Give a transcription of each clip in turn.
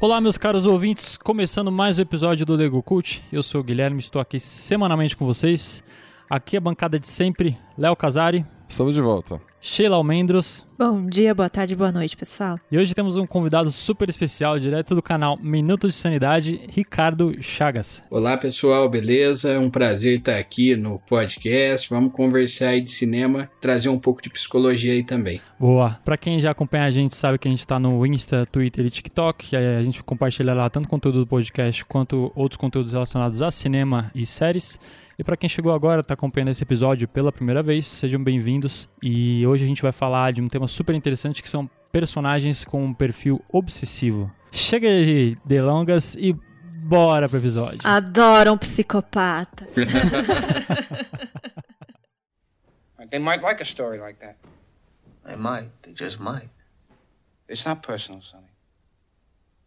Olá, meus caros ouvintes, começando mais um episódio do Lego Cult. Eu sou o Guilherme, estou aqui semanalmente com vocês. Aqui é a bancada de sempre, Léo Casari, Estamos de volta. Sheila Almendros. Bom dia, boa tarde, boa noite, pessoal. E hoje temos um convidado super especial, direto do canal Minuto de Sanidade, Ricardo Chagas. Olá, pessoal, beleza? É um prazer estar aqui no podcast. Vamos conversar aí de cinema, trazer um pouco de psicologia aí também. Boa. Pra quem já acompanha a gente, sabe que a gente tá no Insta, Twitter e TikTok. A gente compartilha lá tanto conteúdo do podcast quanto outros conteúdos relacionados a cinema e séries. E para quem chegou agora, está acompanhando esse episódio pela primeira vez, sejam bem-vindos. E hoje a gente vai falar de um tema super interessante que são personagens com um perfil obsessivo. Chega de delongas e bora pro episódio. Adoro um psicopata. They might like a story like that. They might. They just might. It's not personal, Sonny.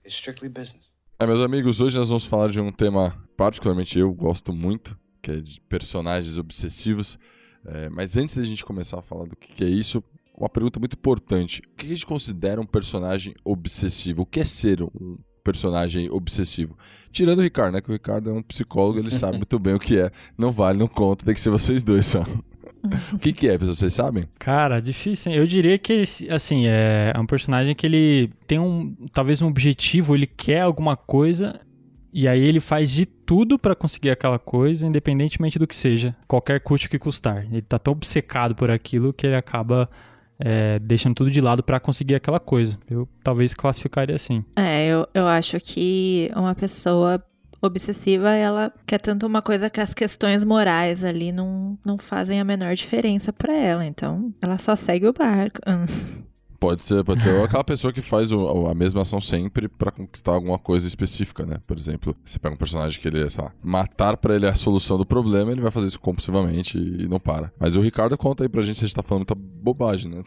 It's strictly business. É, meus amigos, hoje nós vamos falar de um tema particularmente eu gosto muito, que é de personagens obsessivos. É, mas antes da gente começar a falar do que, que é isso, uma pergunta muito importante. O que a gente considera um personagem obsessivo? O que é ser um personagem obsessivo? Tirando o Ricardo, né? Que o Ricardo é um psicólogo, ele sabe muito bem o que é. Não vale, não conta, tem que ser vocês dois só. o que, que é, vocês sabem? Cara, difícil. Hein? Eu diria que, assim, é um personagem que ele tem um, talvez um objetivo, ele quer alguma coisa e aí ele faz de tudo para conseguir aquela coisa, independentemente do que seja, qualquer custo que custar. Ele tá tão obcecado por aquilo que ele acaba é, deixando tudo de lado para conseguir aquela coisa. Eu talvez classificaria assim. É, eu, eu acho que uma pessoa obsessiva, ela quer tanto uma coisa que as questões morais ali não, não fazem a menor diferença para ela. Então, ela só segue o barco. Pode ser, pode ser. Ou aquela pessoa que faz o, a mesma ação sempre para conquistar alguma coisa específica, né? Por exemplo, você pega um personagem que ele, sei lá, matar para ele a solução do problema, ele vai fazer isso compulsivamente e não para. Mas o Ricardo conta aí pra gente se a gente tá falando muita bobagem, né?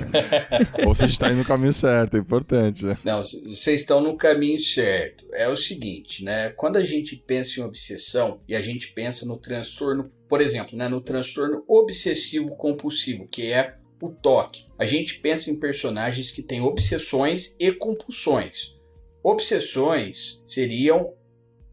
Ou se a gente tá indo no caminho certo, é importante, né? Não, vocês estão no caminho certo. É o seguinte, né? Quando a gente pensa em obsessão e a gente pensa no transtorno, por exemplo, né, no transtorno obsessivo compulsivo, que é o toque. A gente pensa em personagens que têm obsessões e compulsões. Obsessões seriam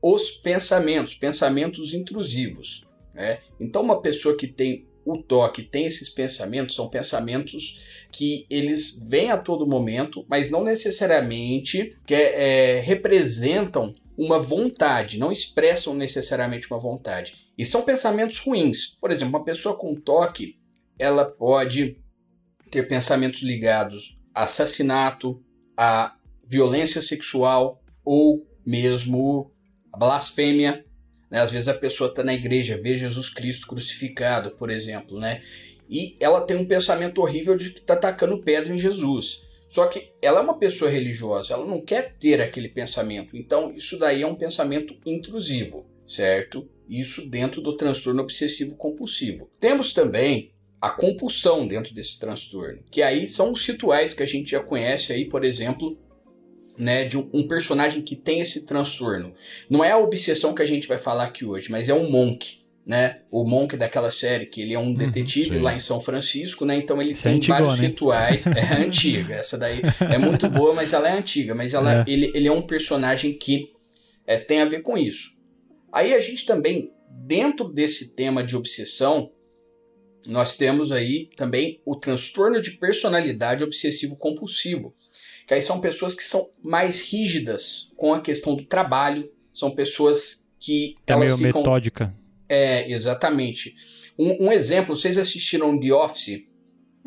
os pensamentos, pensamentos intrusivos. Né? Então, uma pessoa que tem o toque, tem esses pensamentos, são pensamentos que eles vêm a todo momento, mas não necessariamente que, é, representam uma vontade, não expressam necessariamente uma vontade. E são pensamentos ruins. Por exemplo, uma pessoa com toque, ela pode ter pensamentos ligados a assassinato, a violência sexual ou mesmo a blasfêmia. Né? Às vezes a pessoa está na igreja, vê Jesus Cristo crucificado, por exemplo, né? e ela tem um pensamento horrível de que está atacando pedra em Jesus. Só que ela é uma pessoa religiosa, ela não quer ter aquele pensamento. Então, isso daí é um pensamento intrusivo, certo? Isso dentro do transtorno obsessivo compulsivo. Temos também a compulsão dentro desse transtorno, que aí são os rituais que a gente já conhece aí, por exemplo, né, de um, um, personagem que tem esse transtorno. Não é a obsessão que a gente vai falar aqui hoje, mas é o Monk, né? O Monk daquela série, que ele é um uhum, detetive lá em São Francisco, né? Então ele Isso é tem é vários rituais. É antiga, essa daí é muito boa, mas ela é antiga. Mas ela, é. Ele, ele é um personagem que é, tem a ver com isso. Aí a gente também, dentro desse tema de obsessão, nós temos aí também o transtorno de personalidade obsessivo-compulsivo, que aí são pessoas que são mais rígidas com a questão do trabalho, são pessoas que é elas meio ficam... metódica. É, exatamente. Um, um, exemplo, vocês assistiram The Office?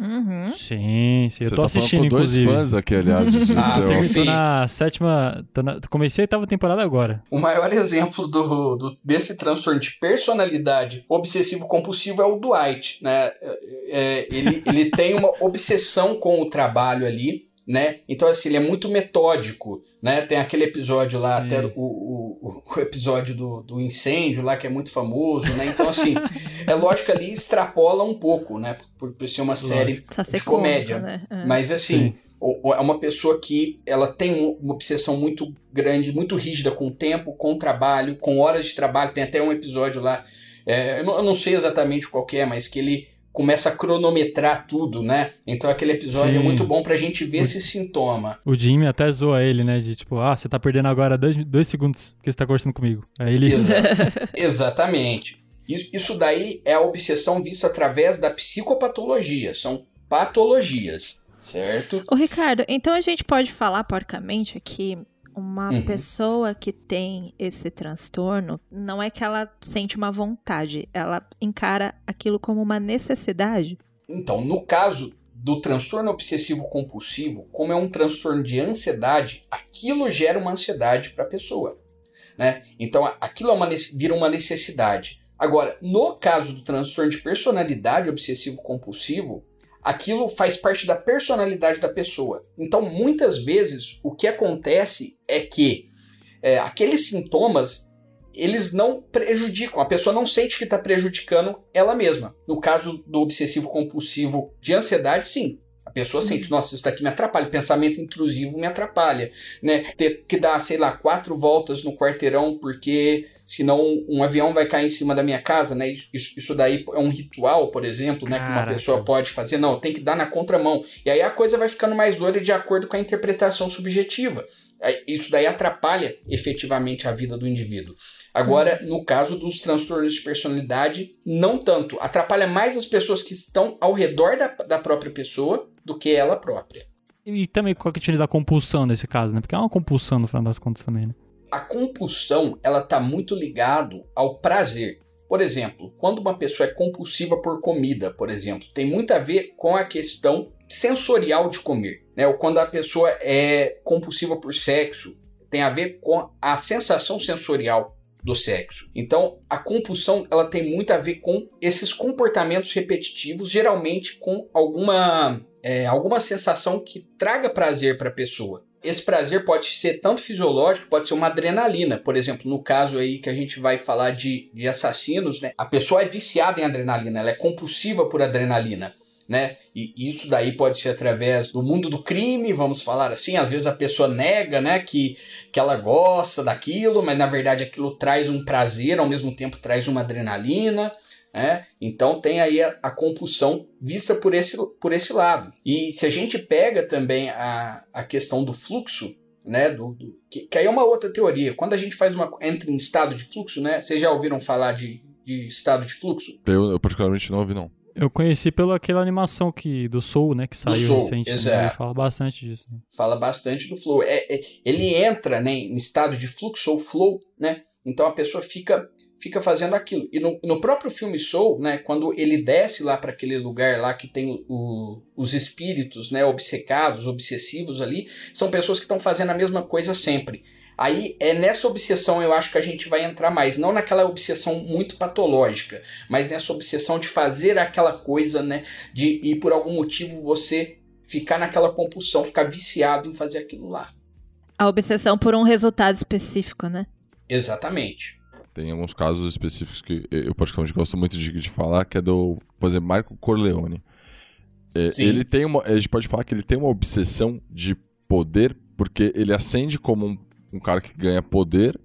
Uhum. Sim, sim. Eu Você tô tá assistindo, com dois fãs aqui, aliás. ah, tô na sétima... Tô na, comecei a oitava temporada agora. O maior exemplo do, do desse transtorno de personalidade obsessivo-compulsivo é o Dwight, né? É, é, ele, ele tem uma obsessão com o trabalho ali, né? Então, assim, ele é muito metódico, né? Tem aquele episódio lá, Sim. até o, o, o, episódio do, do incêndio lá, que é muito famoso, né? Então, assim, é lógico que ali extrapola um pouco, né? Por, por ser uma série de comédia. Conta, né? é. Mas, assim, é uma pessoa que ela tem uma obsessão muito grande, muito rígida com o tempo, com o trabalho, com horas de trabalho. Tem até um episódio lá É, eu, não, eu não sei exatamente qual que é, mas que ele começa a cronometrar tudo, né? Então aquele episódio é Sim. é muito bom pra gente ver O- esse sintoma. O Jimmy até zoa ele, né? De tipo, ah, você tá perdendo agora dois, dois segundos que você tá conversando comigo. Aí ele. Exa- Exatamente. Isso, isso daí é a obsessão vista através da psicopatologia. São patologias, certo? Ô, Ricardo, então a gente pode falar porcamente aqui. Uma Uhum. pessoa que tem esse transtorno, não é que ela sente uma vontade, ela encara aquilo como uma necessidade. Então, no caso do transtorno obsessivo compulsivo, como é um transtorno de ansiedade, aquilo gera uma ansiedade para a pessoa, né? Então, aquilo é uma, vira uma necessidade. Agora, no caso do transtorno de personalidade obsessivo compulsivo, aquilo faz parte da personalidade da pessoa. Então, muitas vezes, o que acontece é que é, aqueles sintomas eles não prejudicam, a pessoa não sente que está prejudicando ela mesma. No caso do obsessivo compulsivo de ansiedade, sim. A pessoa sente, nossa, isso daqui me atrapalha, pensamento intrusivo me atrapalha, né? Ter que dar, sei lá, quatro voltas no quarteirão porque senão um avião vai cair em cima da minha casa, né? Isso, isso daí é um ritual, por exemplo, né? Que uma Caraca. pessoa pode fazer. Não, tem que dar na contramão. E aí a coisa vai ficando mais doida de acordo com a interpretação subjetiva. Isso daí atrapalha efetivamente a vida do indivíduo. Agora, no caso dos transtornos de personalidade, não tanto. Atrapalha mais as pessoas que estão ao redor da, da própria pessoa do que ela própria. E também qual é tipo da compulsão nesse caso, né? Porque é uma compulsão no final das contas também, né? A compulsão, ela está muito ligado ao prazer. Por exemplo, quando uma pessoa é compulsiva por comida, por exemplo, tem muito a ver com a questão sensorial de comer. Né? Ou quando a pessoa é compulsiva por sexo, tem a ver com a sensação sensorial do sexo. Então, a compulsão ela tem muito a ver com esses comportamentos repetitivos, geralmente com alguma é, alguma sensação que traga prazer para a pessoa. Esse prazer pode ser tanto fisiológico, pode ser uma adrenalina. Por exemplo, no caso aí que a gente vai falar de, de assassinos, né? A pessoa é viciada em adrenalina, ela é compulsiva por adrenalina. Né? E isso daí pode ser através do mundo do crime, vamos falar assim. Às vezes a pessoa nega, né, que, que ela gosta daquilo, mas na verdade aquilo traz um prazer, ao mesmo tempo traz uma adrenalina. Né? Então tem aí a, a compulsão vista por esse, por esse lado. E se a gente pega também a, a questão do fluxo, né, do, do que, que aí é uma outra teoria. Quando a gente faz uma entra em estado de fluxo, né, vocês já ouviram falar de, de estado de fluxo? Eu, eu particularmente não ouvi, não. Eu conheci pela aquela animação que, do Soul, né? Que saiu Soul, recente. né? exato. Ele fala bastante disso. Né? Fala bastante do flow. É, é, ele entra né, em estado de fluxo ou flow, né? Então a pessoa fica fica fazendo aquilo. E no, no próprio filme Soul, né, quando ele desce lá para aquele lugar lá que tem o, os espíritos, né, obcecados, obsessivos ali, são pessoas que estão fazendo a mesma coisa sempre. Aí é nessa obsessão eu acho que a gente vai entrar mais, não naquela obsessão muito patológica, mas nessa obsessão de fazer aquela coisa, né, de e por algum motivo você ficar naquela compulsão, ficar viciado em fazer aquilo lá. A obsessão por um resultado específico, né? Exatamente. Tem alguns casos específicos que eu particularmente gosto muito de, de falar, que é do, por exemplo, Marco Corleone. É, ele tem uma, a gente pode falar que ele tem uma obsessão de poder, porque ele acende como um, um cara que ganha poder,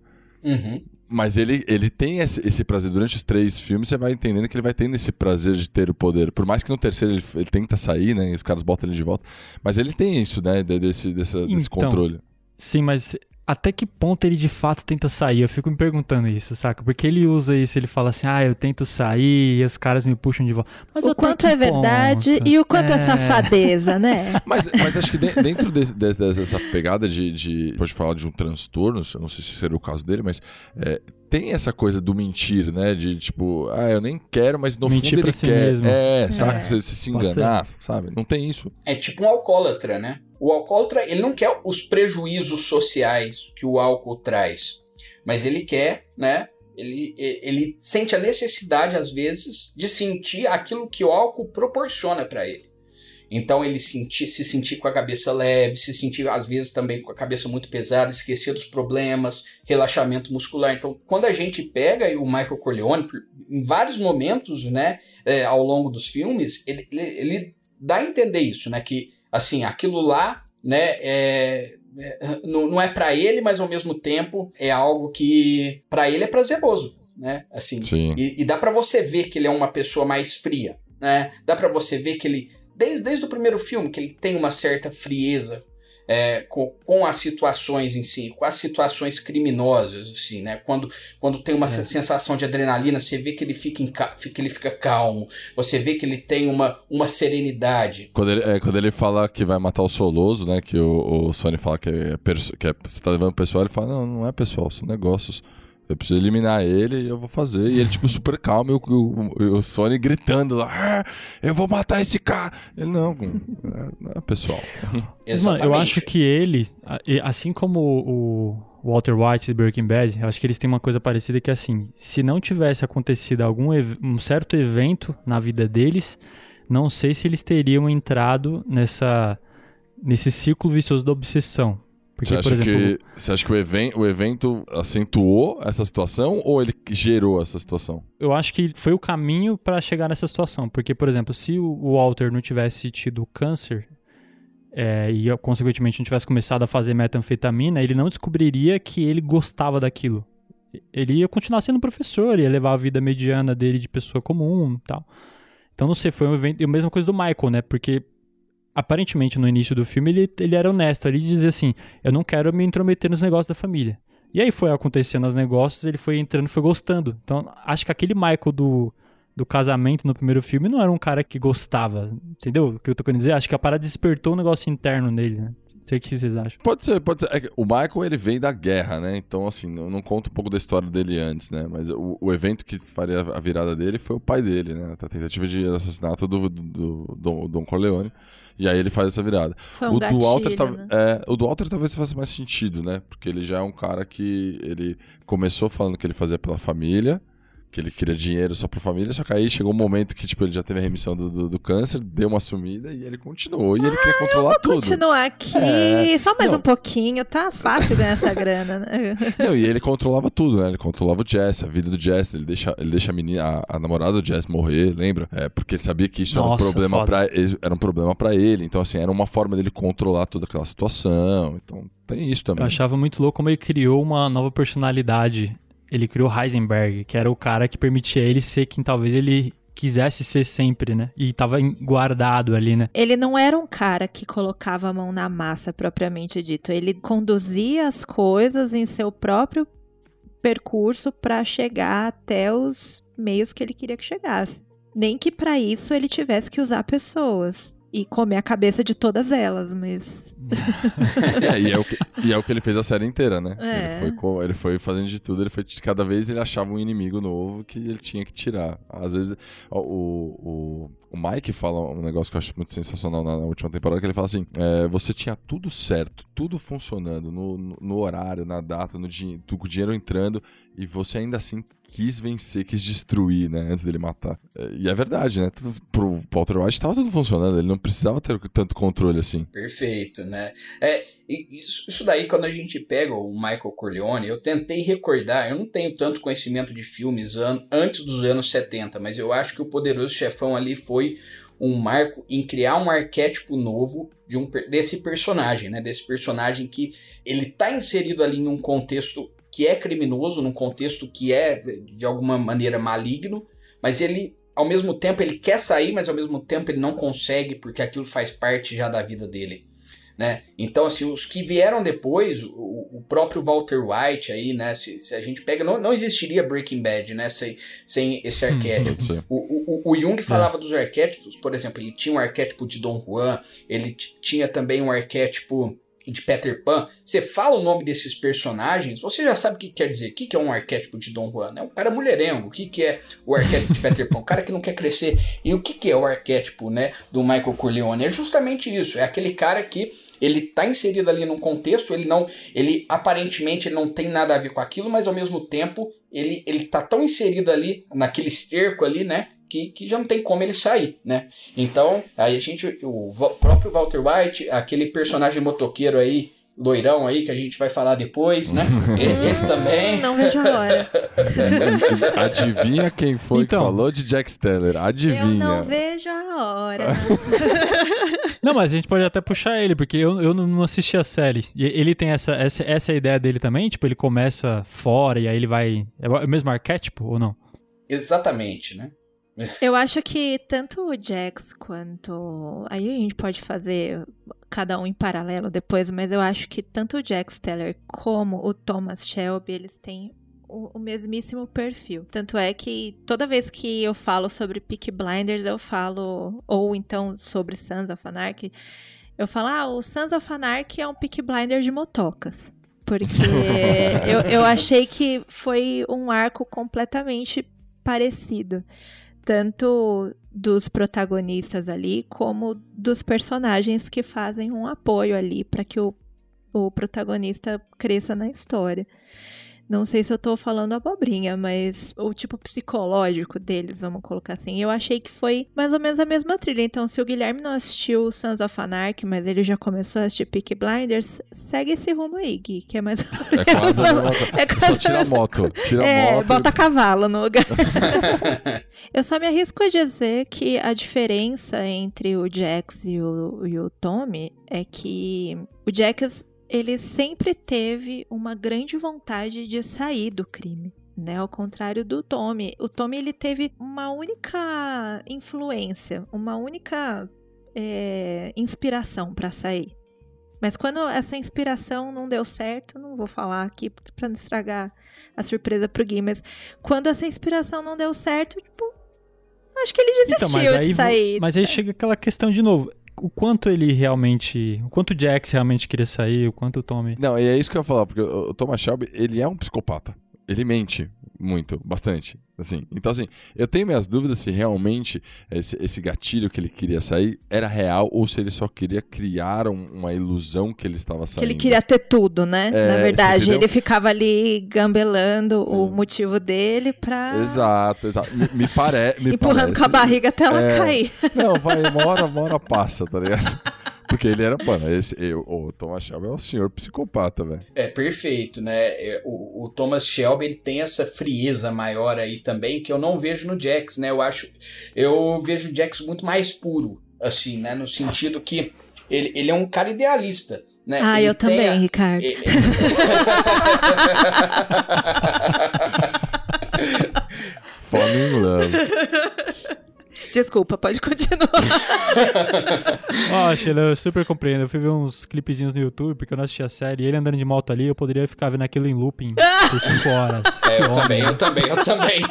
Uhum. mas ele, ele tem esse, esse prazer. Durante os três filmes, você vai entendendo que ele vai tendo esse prazer de ter o poder. Por mais que no terceiro ele, ele tenta sair, né? E os caras botam ele de volta. Mas ele tem isso, né? de- Desse, dessa, desse Então, controle. Sim, mas até que ponto ele de fato tenta sair? Eu fico me perguntando isso, saca? Porque ele usa isso, ele fala assim, ah, eu tento sair e os caras me puxam de volta. Mas o quanto é verdade ponto? e o quanto é, É. safadeza, né? Mas, mas acho que de- dentro desse- desse- dessa pegada de, de. Pode falar de um transtorno, eu não sei se seria o caso dele, mas é, tem essa coisa do mentir, né? De tipo, ah, eu nem quero, mas no Mentir fundo pra ele si quer. mesmo. É, saca? É. Você, você se Pode enganar, sabe? Não tem isso. É tipo um alcoólatra, né? O alcoólatra, ele não quer os prejuízos sociais que o álcool traz, mas ele quer, né? Ele, ele sente a necessidade, às vezes, de sentir aquilo que o álcool proporciona para ele. Então ele sentir, se sentir com a cabeça leve, se sentir às vezes também com a cabeça muito pesada, esquecer dos problemas, relaxamento muscular. Então, quando a gente pega o Michael Corleone, em vários momentos, né, é, ao longo dos filmes, ele, ele, ele dá a entender isso, né, que assim aquilo lá, né, é, é, não, não é para ele, mas ao mesmo tempo é algo que para ele é prazeroso. né? Assim, Sim. e, e dá pra você ver que ele é uma pessoa mais fria, né? Dá pra você ver que ele desde, desde o primeiro filme que ele tem uma certa frieza é, com, com as situações em si, com as situações criminosas, assim, né? Quando, quando tem uma É. sensação de adrenalina, você vê que ele fica, em que ele fica calmo, você vê que ele tem uma, uma serenidade. Quando ele, é, quando ele fala que vai matar o Soloso, né? Que o, o Sony fala que, é que é, você tá levando pessoal, ele fala, não, não é pessoal, são negócios. Eu preciso eliminar ele e eu vou fazer. E ele, tipo, super calmo, e o, o, o Sony gritando lá, "Ah, eu vou matar esse cara. Ele, não, não é pessoal. Mas, Mano, eu acho que ele, assim como o Walter White de Breaking Bad, eu acho que eles têm uma coisa parecida que é assim, se não tivesse acontecido algum um certo evento na vida deles, não sei se eles teriam entrado nessa nesse círculo vicioso da obsessão. Porque, Você acha, exemplo, que, você acha que o, even, o evento acentuou essa situação ou ele gerou essa situação? eu acho que foi o caminho pra chegar nessa situação. Porque, por exemplo, se o Walter não tivesse tido câncer é, e, consequentemente, não tivesse começado a fazer metanfetamina, ele não descobriria que ele gostava daquilo. Ele ia continuar sendo professor, ia levar a vida mediana dele de pessoa comum e tal. Então, não sei, foi um evento. E a mesma coisa do Michael, né? Porque aparentemente no início do filme ele, ele era honesto. Ele dizia assim: Eu não quero me intrometer nos negócios da família. E aí foi acontecendo os negócios, ele foi entrando, foi gostando. Então, acho que aquele Michael do, do casamento no primeiro filme não era um cara que gostava, entendeu? O que eu tô querendo dizer? Acho que a parada despertou um negócio interno nele, né? Não sei o que vocês acham. Pode ser, pode ser. É o Michael, ele vem da guerra, né? Então, assim, não, não conta um pouco da história dele antes, né? Mas o, o evento que faria a virada dele foi o pai dele, né? A tentativa de assassinato do, do, do, do Don Corleone. E aí ele faz essa virada. Foi um o gatilho, do Walter, né? é, o do Walter talvez faça mais sentido, né? Porque ele já é um cara que ele começou falando que ele fazia pela família, que ele queria dinheiro só pra família, só que aí chegou um momento que tipo, ele já teve a remissão do, do, do câncer, deu uma sumida e ele continuou. E ele queria controlar tudo. Continuar aqui, É. só mais Não. um pouquinho, tá fácil ganhar essa grana, né? Não, e ele controlava tudo, né? Ele controlava o Jesse, a vida do Jesse. Ele deixa, ele deixa a, menina, a, a namorada do Jesse morrer, lembra? É, porque ele sabia que isso Nossa, era um problema para era um problema para ele. Então, assim, era uma forma dele controlar toda aquela situação. Então, tem isso também. Eu achava muito louco como ele criou uma nova personalidade. Ele criou Heisenberg, que era o cara que permitia ele ser quem talvez ele quisesse ser sempre, né? E tava guardado ali, né? Ele não era um cara que colocava a mão na massa propriamente dito. Ele conduzia as coisas em seu próprio percurso para chegar até os meios que ele queria que chegasse. Nem que para isso ele tivesse que usar pessoas e comer a cabeça de todas elas, mas É, e, é o que, e é o que ele fez a série inteira, né? É. Ele, foi, ele foi fazendo de tudo, ele foi cada vez ele achava um inimigo novo que ele tinha que tirar. Às vezes o, o, o Mike fala um negócio que eu acho muito sensacional na, na última temporada, que ele fala assim: é, você tinha tudo certo, tudo funcionando no, no, no horário, na data, no com o dinheiro entrando, e você ainda assim quis vencer, quis destruir, né? Antes dele matar. É, E é verdade, né? Tudo, pro Walter White tava tudo funcionando, ele não precisava ter tanto controle assim. Perfeito, né? É, isso, daí, quando a gente pega o Michael Corleone, eu tentei recordar, eu não tenho tanto conhecimento de filmes an antes dos anos 70, mas eu acho que o Poderoso Chefão ali foi um marco em criar um arquétipo novo de um, desse personagem, né? Desse personagem que ele tá inserido ali em um contexto que é criminoso, num contexto que é de alguma maneira maligno, mas ele ao mesmo tempo ele quer sair, mas ao mesmo tempo ele não consegue porque aquilo faz parte já da vida dele. Né? Então, assim, os que vieram depois, o, o próprio Walter White aí, né? Se, se a gente pega, não, não existiria Breaking Bad, né? Sem, sem esse arquétipo. Pode ser. O, o, o Jung falava dos arquétipos, por exemplo, ele tinha um arquétipo de Don Juan, ele tinha também um arquétipo de Peter Pan. Você fala o nome desses personagens, você já sabe o que quer dizer. O que é um arquétipo de Don Juan? É um cara mulherengo. O que, é o arquétipo de Peter Pan? Um cara que não quer crescer. E o que, é o arquétipo né, do Michael Corleone? É justamente isso. É aquele cara que ele tá inserido ali num contexto, ele não, ele aparentemente não tem nada a ver com aquilo, mas ao mesmo tempo ele, ele tá tão inserido ali naquele esterco ali, né, que, que já não tem como ele sair, né? Então, aí a gente, o próprio Walter White, aquele personagem motoqueiro aí loirão aí que a gente vai falar depois, né? ele, ele também. Não vejo a hora. Adivinha quem foi Então. que falou de Jack Steller? Adivinha. Eu não vejo a hora. Não, mas a gente pode até puxar ele, porque eu, eu não assisti a série. E ele tem essa, essa, essa é ideia dele também? Tipo, ele começa fora e aí ele vai. É o mesmo arquétipo ou não? Exatamente, né? Eu acho que tanto o Jax quanto. Aí a gente pode fazer cada um em paralelo depois, mas eu acho que tanto o Jax Teller como o Thomas Shelby, eles têm o, o mesmíssimo perfil. Tanto é que toda vez que eu falo sobre Peaky Blinders, eu falo. Ou então sobre Sons of Anarchy, eu falo, ah, o Sons of Anarchy é um Peaky Blinder de motocas. Porque eu, eu achei que foi um arco completamente parecido tanto dos protagonistas ali como dos personagens que fazem um apoio ali para que o, o protagonista cresça na história. Não sei se eu tô falando abobrinha, mas o tipo psicológico deles, vamos colocar assim, eu achei que foi mais ou menos a mesma trilha. Então, se o Guilherme não assistiu Sons of Anarchy, mas ele já começou a assistir Peaky Blinders, segue esse rumo aí, Gui, que é mais ou É quase a mesma. É quase Só a tira a moto. Tira a é, moto. bota cavalo no lugar. Eu só me arrisco a dizer que a diferença entre o Jax e o, e o Tommy é que o Jax, ele sempre teve uma grande vontade de sair do crime. Né, ao contrário do Tommy. O Tommy ele teve uma única influência, uma única é, inspiração para sair. Mas quando essa inspiração não deu certo, não vou falar aqui para não estragar a surpresa pro Gui, mas quando essa inspiração não deu certo, tipo, acho que ele Então, desistiu aí, de sair. mas aí chega aquela questão de novo. O quanto ele realmente. O quanto o Jax realmente queria sair, o quanto o Tommy. Não, e é isso que eu ia falar, porque o Thomas Shelby, ele é um psicopata. Ele mente muito, bastante, assim. Então, assim, eu tenho minhas dúvidas se realmente esse, esse gatilho que ele queria sair era real ou se ele só queria criar um- uma ilusão que ele estava que saindo. ele queria ter tudo, né? É, Na verdade, ele ficava ali gambelando o Sim. motivo dele pra Exato, exato. Me, me, pare... me empurrando parece... com a barriga até ela É. cair. Não, vai, uma hora, uma hora passa, tá ligado? Porque ele era, mano, esse, eu, o Thomas Shelby é um senhor psicopata, velho. É perfeito, né? É, O, o Thomas Shelby ele tem essa frieza maior aí também que eu não vejo no Jax, né? Eu acho, eu vejo o Jax muito mais puro, assim, né? No sentido que ele, ele é um cara idealista, né? Ah, Ele eu também, a- Ricardo. ele- Fall in love. Desculpa, pode continuar. Ó, Sheila, eu super compreendo. Eu fui ver uns clipezinhos no YouTube, porque eu não assisti a série. E ele andando de moto ali, eu poderia ficar vendo aquilo em looping por 5 horas. É, eu Homem. também, eu também, eu também.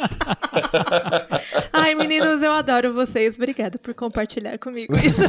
Ai, meninos, eu adoro vocês. Obrigada por compartilhar comigo isso.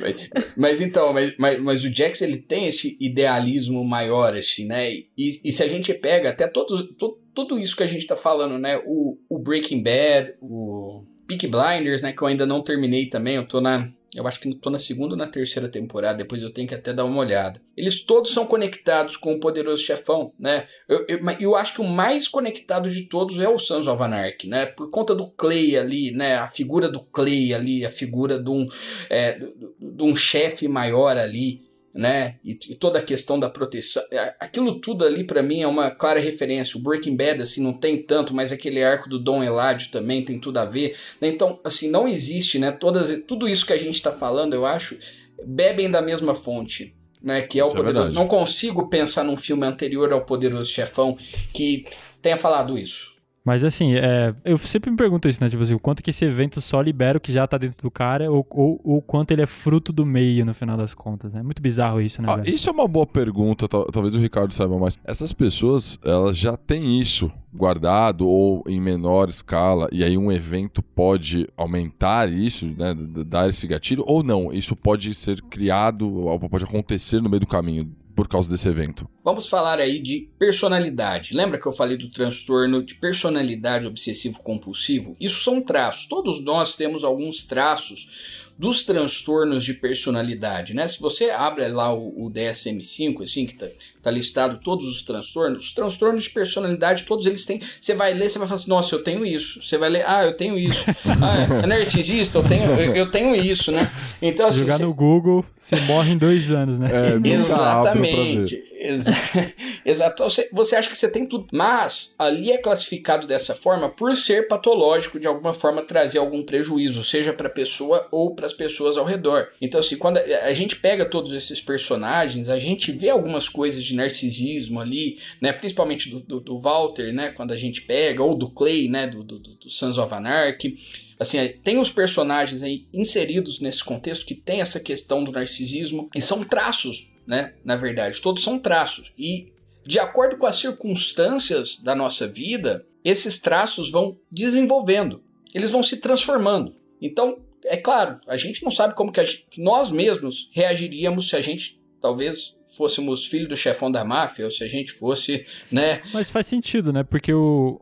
Mas, mas então, mas, mas, mas o Jax ele tem esse idealismo maior, assim, né? E, e se a gente pega até todo, to- tudo isso que a gente tá falando, né? O, o Breaking Bad, o Peaky Blinders, né? Que eu ainda não terminei também, eu tô na. Eu acho que tô na segunda ou na terceira temporada, depois eu tenho que até dar uma olhada. Eles todos são conectados com o Poderoso Chefão, né? Eu, eu, eu acho que o mais conectado de todos é o Sons of Anarchy, né? Por conta do Clay ali, né? A figura do Clay ali, a figura de um, é, de um chefe maior ali, né? E, e toda a questão da proteção. é, Aquilo tudo ali pra mim é uma clara referência. O Breaking Bad, assim, não tem tanto, mas aquele arco do Dom Eladio também tem tudo a ver. né? Então, assim, não existe, né? Todas, tudo isso que a gente tá falando, eu acho, bebem da mesma fonte. Né, que é o Isso é poderoso. verdade. não consigo pensar num filme anterior ao Poderoso Chefão que tenha falado isso. Mas assim, é, eu sempre me pergunto isso, né? Tipo assim, o quanto que esse evento só libera o que já tá dentro do cara ou ou o quanto ele é fruto do meio no final das contas, né? É muito bizarro isso, né, Ah, isso é uma boa pergunta, tal- talvez o Ricardo saiba mais. Essas pessoas, elas já têm isso guardado ou em menor escala, e aí um evento pode aumentar isso, né, dar esse gatilho, ou não, isso pode ser criado, ou pode acontecer no meio do caminho por causa desse evento. Vamos falar aí de personalidade. Lembra que eu falei do transtorno de personalidade obsessivo compulsivo? Isso são traços. Todos nós temos alguns traços dos transtornos de personalidade, né? Se você abre lá o, o DSM-5, assim, que tá, tá, listado todos os transtornos, os transtornos de personalidade, todos eles têm. Você vai ler, você vai falar assim, nossa, eu tenho isso. Você vai ler, ah, eu tenho isso. Ah, é narcisista, eu tenho, eu, eu tenho isso, né? Então, assim, jogar você... no Google, você morre em dois anos, né? É, Exatamente. Exato. Você, acha que você tem tudo, mas ali é classificado dessa forma por ser patológico, de alguma forma trazer algum prejuízo, seja para a pessoa ou para as pessoas ao redor. Então, assim, quando a gente pega todos esses personagens, a gente vê algumas coisas de narcisismo ali, né? Principalmente do, do, do Walter, né? Quando a gente pega, ou do Clay, né? Do, do, do of Anarchy. Assim, tem os personagens aí inseridos nesse contexto que tem essa questão do narcisismo e são traços né? Na verdade, todos são traços. E de acordo com as circunstâncias da nossa vida, esses traços vão desenvolvendo, eles vão se transformando. Então, é claro, a gente não sabe como que, gente, nós mesmos reagiríamos se a gente talvez fôssemos filho do chefão da máfia ou se a gente fosse, né? Mas faz sentido, né? Porque o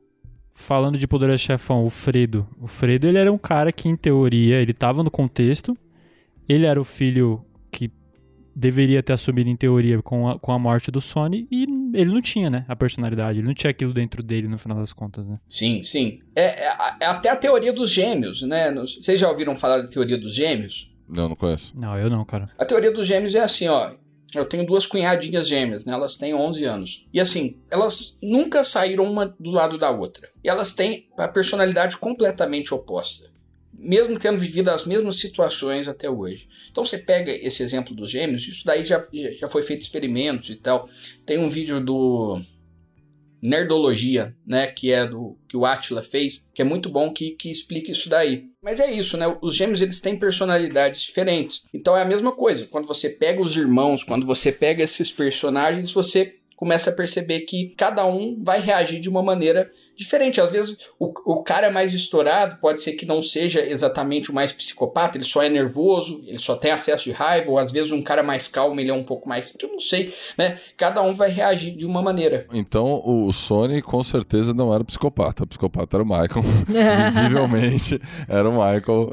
falando de poderoso chefão, o Fredo, o Fredo ele era um cara que em teoria ele estava no contexto, ele era o filho deveria ter assumido em teoria com a, com a morte do Sony e ele não tinha, né, a personalidade, ele não tinha aquilo dentro dele no final das contas, né? Sim, sim. É, é, é até a teoria dos gêmeos, né? Vocês já ouviram falar da teoria dos gêmeos? Não, não conheço. Não, eu não, cara. A teoria dos gêmeos é assim, ó. Eu tenho duas cunhadinhas gêmeas, né? Elas têm 11 anos. E assim, elas nunca saíram uma do lado da outra. E elas têm a personalidade completamente oposta mesmo tendo vivido as mesmas situações até hoje. Então você pega esse exemplo dos gêmeos, isso daí já, já foi feito experimentos e tal. Tem um vídeo do Nerdologia, né, que é do que o Atila fez, que é muito bom que, que explica isso daí. Mas é isso, né? Os gêmeos eles têm personalidades diferentes. Então é a mesma coisa. Quando você pega os irmãos, quando você pega esses personagens, você começa a perceber que cada um vai reagir de uma maneira diferente. Às vezes, o, o cara mais estourado pode ser que não seja exatamente o mais psicopata, ele só é nervoso, ele só tem acesso de raiva, ou às vezes um cara mais calmo, ele é um pouco mais. Eu não sei, né? Cada um vai reagir de uma maneira. Então, o Sony com certeza não era psicopata. O psicopata era o Michael. Visivelmente era o Michael,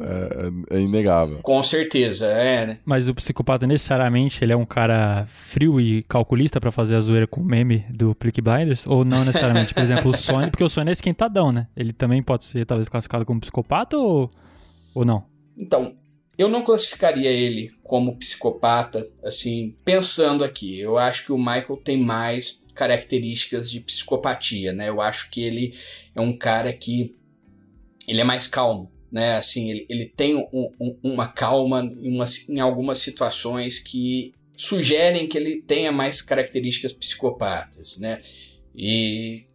é, é, inegável. Com certeza, é, né? Mas o psicopata necessariamente ele é um cara frio e calculista para fazer a zoeira com o meme do Plick Blinders? Ou não necessariamente? Por exemplo, o Sony, porque o Sony é esquentadão, né? Ele também pode ser, talvez, classificado como psicopata ou, ou não? Então, eu não classificaria ele como psicopata, assim, pensando aqui. Eu acho que o Michael tem mais características de psicopatia, né? Eu acho que ele é um cara que ele é mais calmo, né? Assim, ele, ele tem um, um, uma calma em, uma, em algumas situações que sugerem que ele tenha mais características psicopatas, né? E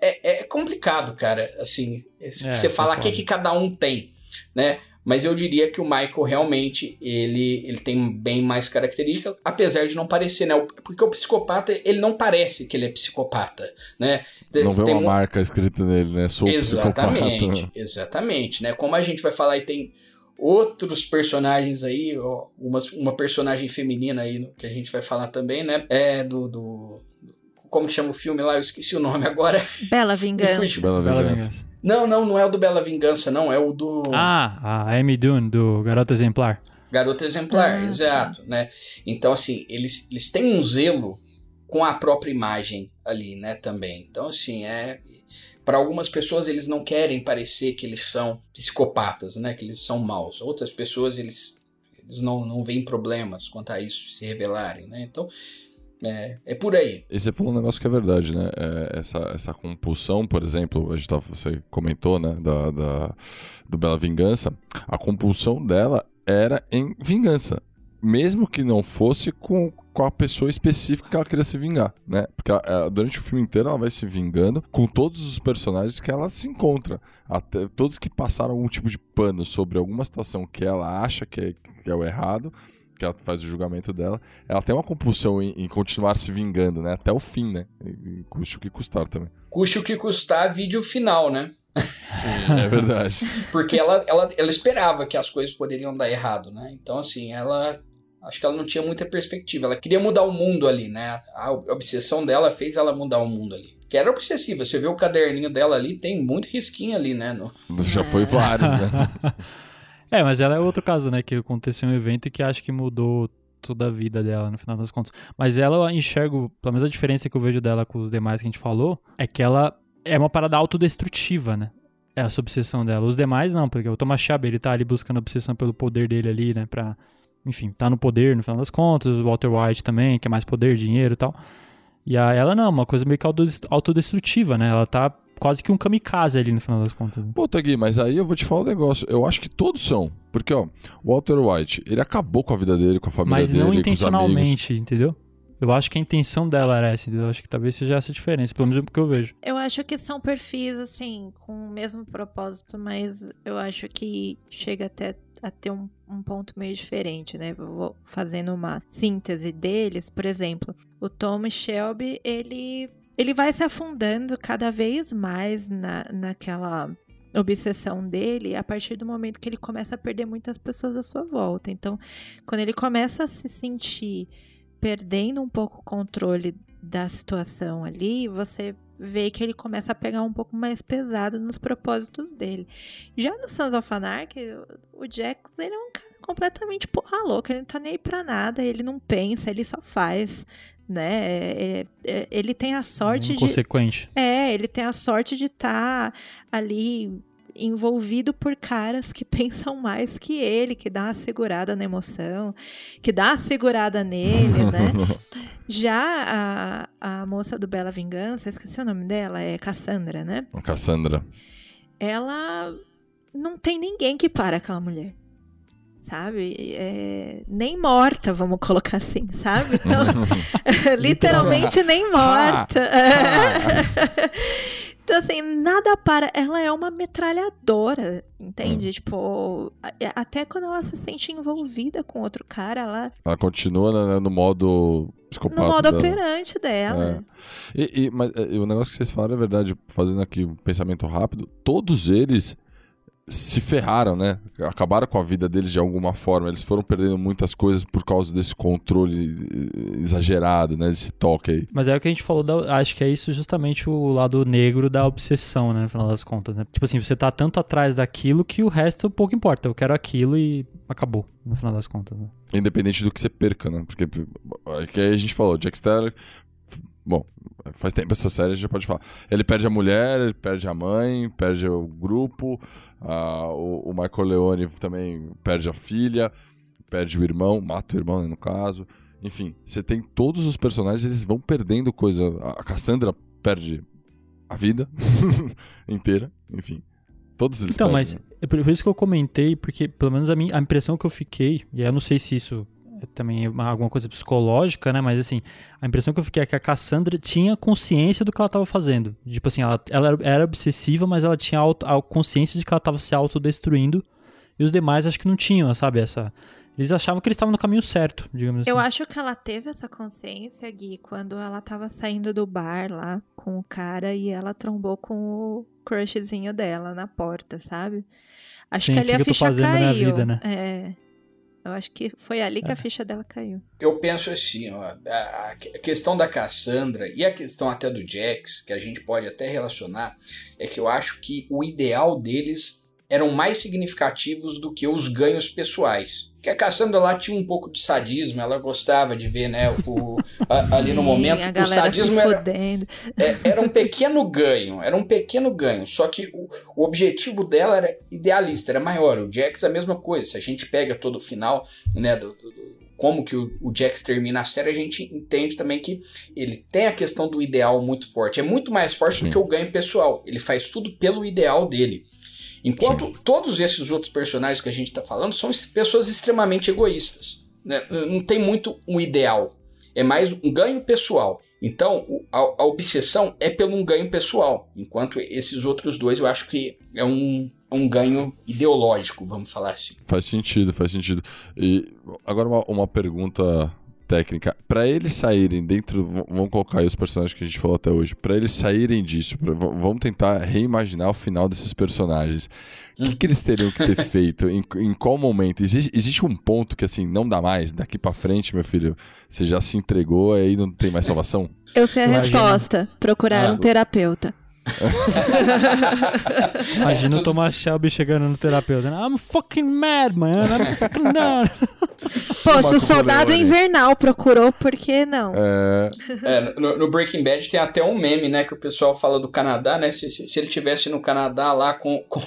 é, é complicado, cara, assim, é, você falar o que, que cada um tem, né? Mas eu diria que o Michael realmente ele, ele tem bem mais características, apesar de não parecer, né? Porque o psicopata, ele não parece que ele é psicopata, né? Não vê uma um... marca escrita nele, né? Sou exatamente, psicopata. Exatamente, né? Como a gente vai falar e tem outros personagens aí, ó, uma, uma personagem feminina aí que a gente vai falar também, né? É do, do como que chama o filme lá? Eu esqueci o nome agora. Bela Vingança. Bela Vingança. Não, não, não é o do Bela Vingança, não. É o do. Ah, a Amy Dune, do Garoto Exemplar. Garoto Exemplar, ah, exato, né? Então, assim, eles, eles têm um zelo com a própria imagem ali, né, também. Então, assim, é... Para algumas pessoas, eles não querem parecer que eles são psicopatas, né? Que eles são maus. Outras pessoas, eles, eles não, não veem problemas quanto a isso se revelarem, né? Então, é, é por aí. E você falou um negócio que é verdade, né? É, essa, essa compulsão, por exemplo, a gente tava, você comentou, né? Da, da, do Bela Vingança. A compulsão dela era em vingança. Mesmo que não fosse com, com a pessoa específica que ela queria se vingar, né? Porque ela, durante o filme inteiro ela vai se vingando com todos os personagens que ela se encontra. Até, todos que passaram algum tipo de pano sobre alguma situação que ela acha que é, que é o errado, que ela faz o julgamento dela, ela tem uma compulsão em, em continuar se vingando, né? Até o fim, né? E, custe o que custar também. Custe o que custar, vídeo final, né? Sim, é verdade. Porque ela, ela, ela esperava que as coisas poderiam dar errado, né? Então, assim, ela. Acho que ela não tinha muita perspectiva. Ela queria mudar o mundo ali, né? A obsessão dela fez ela mudar o mundo ali. Que era obsessiva. Você vê o caderninho dela ali, tem muito risquinho ali, né? No... Já foi vários, né? É, mas ela é outro caso, né? Que aconteceu um evento que acho que mudou toda a vida dela, no final das contas. Mas ela eu enxergo, pelo menos a diferença que eu vejo dela com os demais que a gente falou, é que ela é uma parada autodestrutiva, né? É essa obsessão dela. Os demais não, porque o Thomas Shelby, ele tá ali buscando obsessão pelo poder dele ali, né? Pra, enfim, tá no poder no final das contas. O Walter White também, que é mais poder, dinheiro e tal. E a ela não, uma coisa meio que autodest- autodestrutiva, né? Ela tá quase que um kamikaze ali no final das contas. Pô, Tagui, mas aí eu vou te falar um negócio. Eu acho que todos são. Porque, ó, o Walter White, ele acabou com a vida dele, com a família Mas dele, não com os amigos. intencionalmente, entendeu? Eu acho que a intenção dela era essa, entendeu? Eu acho que talvez seja essa a diferença, pelo menos é o que eu vejo. Eu acho que são perfis, assim, com o mesmo propósito, mas eu acho que chega até a ter um, um ponto meio diferente, né? Vou fazendo uma síntese deles. Por exemplo, o Tom Shelby, ele, ele vai se afundando cada vez mais na, naquela obsessão dele a partir do momento que ele começa a perder muitas pessoas à sua volta. Então, quando ele começa a se sentir perdendo um pouco o controle da situação ali, você vê que ele começa a pegar um pouco mais pesado nos propósitos dele. Já no Sons of Anarchy, o Jax, ele é um cara completamente porra louca, ele não tá nem aí pra nada, ele não pensa, ele só faz, né? É- é- Ele tem a sorte de... Inconsequente. É, ele tem a sorte de estar ali envolvido por caras que pensam mais que ele, que dá uma segurada na emoção, que dá uma segurada nele, né? Já a, a moça do Bela Vingança, esqueci o nome dela, é Cassandra, né? Cassandra. Ela não tem ninguém que para aquela mulher. Sabe? É, nem morta, vamos colocar assim, sabe? Então, literalmente nem morta. Então, assim, nada para. Ela é uma metralhadora, entende? Tipo, a- até quando ela se sente envolvida com outro cara, ela. Ela continua né, no modo. No modo dela. operante dela. E, e- mas é, o negócio que vocês falaram é verdade, fazendo aqui um pensamento rápido, todos eles se ferraram, né? Acabaram com a vida deles de alguma forma. Eles foram perdendo muitas coisas por causa desse controle eh, exagerado, né? Desse toque aí. Mas é o que a gente falou, da- acho que é isso justamente o lado negro da obsessão, né, no final das contas, né? Tipo assim, você tá tanto atrás daquilo que o resto pouco importa. Eu quero aquilo e acabou, no final das contas, né? Independente do que você perca, né? Porque é que aí a gente falou, Jack Steller. Bom, faz tempo essa série, a gente já pode falar. Ele perde a mulher, ele perde a mãe, perde o grupo. o, o Michael Leone também perde a filha, perde o irmão, mata o irmão, né, no caso. Enfim, você tem todos os personagens, eles vão perdendo coisa. A Cassandra perde a vida inteira, enfim. Todos eles Então, perdem, mas né? é por isso que eu comentei, porque pelo menos a, minha, a impressão que eu fiquei, e eu não sei se isso também é uma- alguma coisa psicológica, né? Mas assim, a impressão que eu fiquei é que a Cassandra tinha consciência do que ela estava fazendo. Tipo assim, ela, ela era- obsessiva, mas ela tinha auto, a consciência de que ela estava se autodestruindo. E os demais acho que não tinham, sabe? Essa. Eles achavam que eles estavam no caminho certo, digamos assim. Eu acho que ela teve essa consciência, Gui, quando ela tava saindo do bar lá com o cara e ela trombou com o crushzinho dela na porta, sabe? Acho Sim, que ali que a que eu tô ficha caiu. minha vida, né? É. Eu acho que foi ali que a ficha dela caiu. Eu penso assim, ó, a, a questão da Cassandra e a questão até do Jax, que a gente pode até relacionar, é que eu acho que o ideal deles eram mais significativos do que os ganhos pessoais. Que a Cassandra lá tinha um pouco de sadismo, ela gostava de ver, né, o, a- ali no momento, a o sadismo era, é, era um pequeno ganho, era um pequeno ganho, só que o, o objetivo dela era idealista, era maior. O Jax é a mesma coisa. Se a gente pega todo o final, né, do, do- do- como que o, o Jax termina a série, a gente entende também que ele tem a questão do ideal muito forte. É muito mais forte Sim. do que o ganho pessoal. Ele faz tudo pelo ideal dele. Enquanto todos esses outros personagens que a gente está falando são es- pessoas extremamente egoístas. né? Não tem muito um ideal. É mais um ganho pessoal. Então, a, a obsessão é pelo um ganho pessoal. Enquanto esses outros dois eu acho que é um, um ganho ideológico, vamos falar assim. Faz sentido, faz sentido. E agora uma, uma pergunta técnica. Pra eles saírem dentro, vamos colocar aí os personagens que a gente falou até hoje. Pra eles saírem disso, pra- vamos tentar reimaginar o final desses personagens. O que, que eles teriam que ter feito? Em, em qual momento? Existe, existe um ponto que assim não dá mais. Daqui pra frente, meu filho, você já se entregou aí não tem mais salvação. Eu sei a Imagina. resposta. Procurar Ah. um terapeuta. Imagina o Thomas Shelby chegando no terapeuta. né? I'm fucking mad, man. I'm fucking mad. Pô, se o soldado invernal procurou, por que não? É, É, no, no Breaking Bad tem até um meme, né, que o pessoal fala do Canadá, né? Se, se, se ele tivesse no Canadá lá com, com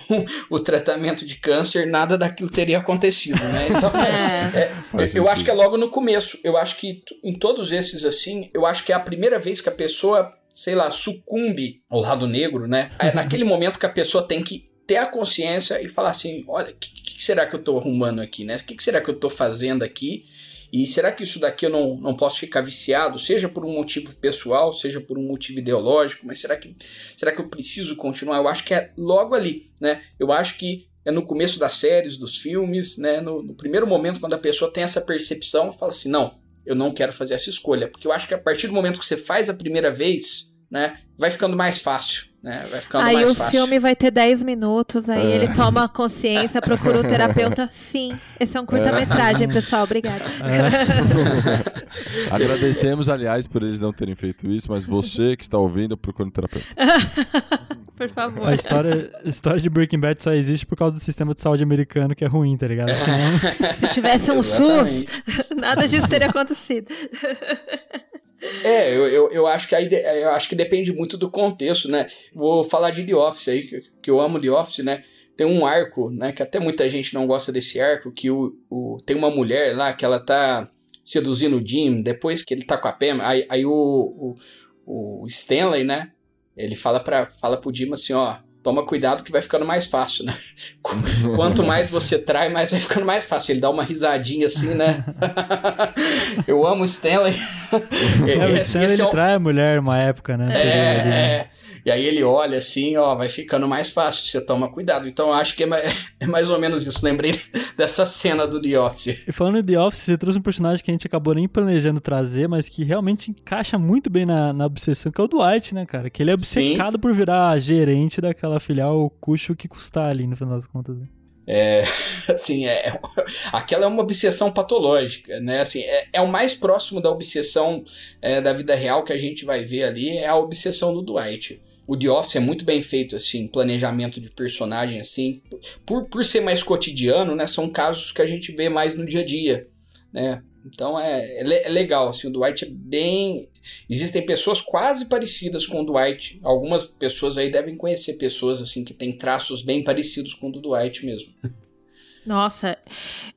o tratamento de câncer, nada daquilo teria acontecido, né? Então, É. é, eu acho que é logo no começo. Eu acho que em todos esses assim, eu acho que é a primeira vez que a pessoa, sei lá, sucumbe ao lado negro, né? É naquele momento que a pessoa tem que ter a consciência e falar assim, olha, o que, que será que eu tô arrumando aqui, né? O que, que será que eu tô fazendo aqui? E será que isso daqui eu não, não posso ficar viciado, seja por um motivo pessoal, seja por um motivo ideológico, mas será que, será que eu preciso continuar? Eu acho que é logo ali, né? Eu acho que é no começo das séries, dos filmes, né? No, no primeiro momento, quando a pessoa tem essa percepção, fala assim, não, eu não quero fazer essa escolha. Porque eu acho que a partir do momento que você faz a primeira vez, né? Vai ficando mais fácil, né? Vai ficando Aí mais o fácil. filme vai ter 10 minutos, aí É. ele toma consciência, procura o terapeuta, fim. Esse é um curta-metragem, pessoal, obrigada. agradecemos, aliás, por eles não terem feito isso, mas você que está ouvindo, procure um terapeuta. Por favor. A história, a história de Breaking Bad só existe por causa do sistema de saúde americano que é ruim, tá ligado? Senão- Se tivesse um SUS, Exatamente. nada disso teria acontecido. É, eu, eu, eu acho que aí eu acho que depende muito do contexto, né? Vou falar de The Office aí, que, que eu amo The Office, né? Tem um arco, né? Que até muita gente não gosta desse arco, que o, o, tem uma mulher lá que ela tá seduzindo o Jim, depois que ele tá com a Pam, aí, aí o, o, o Stanley, né? Ele fala, pra, fala pro Jim assim, ó, toma cuidado que vai ficando mais fácil, né? Qu- Quanto mais você trai, mais vai ficando mais fácil. Ele dá uma risadinha assim, né? eu amo o Stanley. É, Esse- esse ele é o- trai a mulher uma época, né? É, né? é. E aí ele olha assim, ó, vai ficando mais fácil, você toma cuidado. Então eu acho que é mais, é mais ou menos isso. Lembrei dessa cena do The Office. E falando de The Office, você trouxe um personagem que a gente acabou nem planejando trazer, mas que realmente encaixa muito bem na, na obsessão, que é o Dwight, né, cara? Que ele é obcecado por virar gerente daquela filial, custe o que custar ali, no final das contas. né? É, assim, é, aquela é uma obsessão patológica, né? Assim, é, é o mais próximo da obsessão é, da vida real que a gente vai ver ali, é a obsessão do Dwight. O The Office é muito bem feito, assim, planejamento de personagem, assim, por, por ser mais cotidiano, né? São casos que a gente vê mais no dia a dia, né? Então é, é, é legal, assim, o Dwight é bem... Existem pessoas quase parecidas com o Dwight. Algumas pessoas aí devem conhecer pessoas, assim, que têm traços bem parecidos com o do Dwight mesmo. Nossa,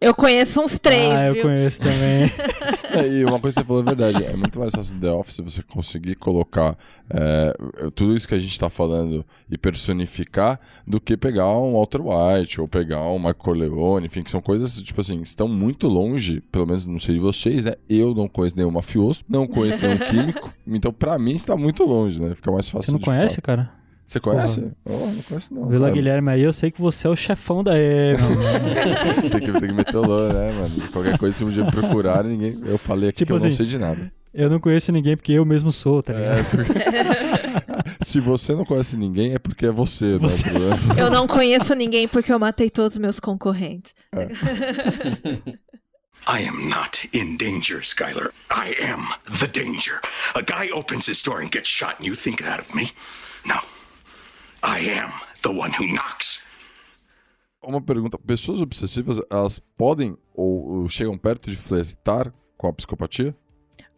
eu conheço uns três, ah, eu viu? conheço também. É, e uma coisa que você falou é verdade. É muito mais fácil The Office você conseguir colocar é, tudo isso que a gente está falando e personificar do que pegar um Walter White ou pegar um Michael Corleone, enfim, que são coisas, tipo assim, estão muito longe, pelo menos não sei de vocês, né? Eu não conheço nenhum mafioso, não conheço nenhum químico, então pra mim está muito longe, né? Fica mais fácil Você não de conhece, fato. cara? Você conhece? Oh, não conheço não. Vila cara. Guilherme aí, eu sei que você é o chefão da E, irmão. tem, que, tem que meter o louco, né, mano? Qualquer coisa, se um dia me procurar, ninguém. Eu falei aqui Tipo que eu não assim, sei de nada. Eu não conheço ninguém porque eu mesmo sou, tá ligado? É, se- se você não conhece ninguém, é porque é você, Você- né? Eu não conheço ninguém porque eu matei todos os meus concorrentes. I am not in danger, Skylar. I am the danger. A guy opens his door and gets shot, and you think that of me? No. I am the one who knocks. Uma pergunta: pessoas obsessivas, elas podem ou, ou chegam perto de flertar com a psicopatia?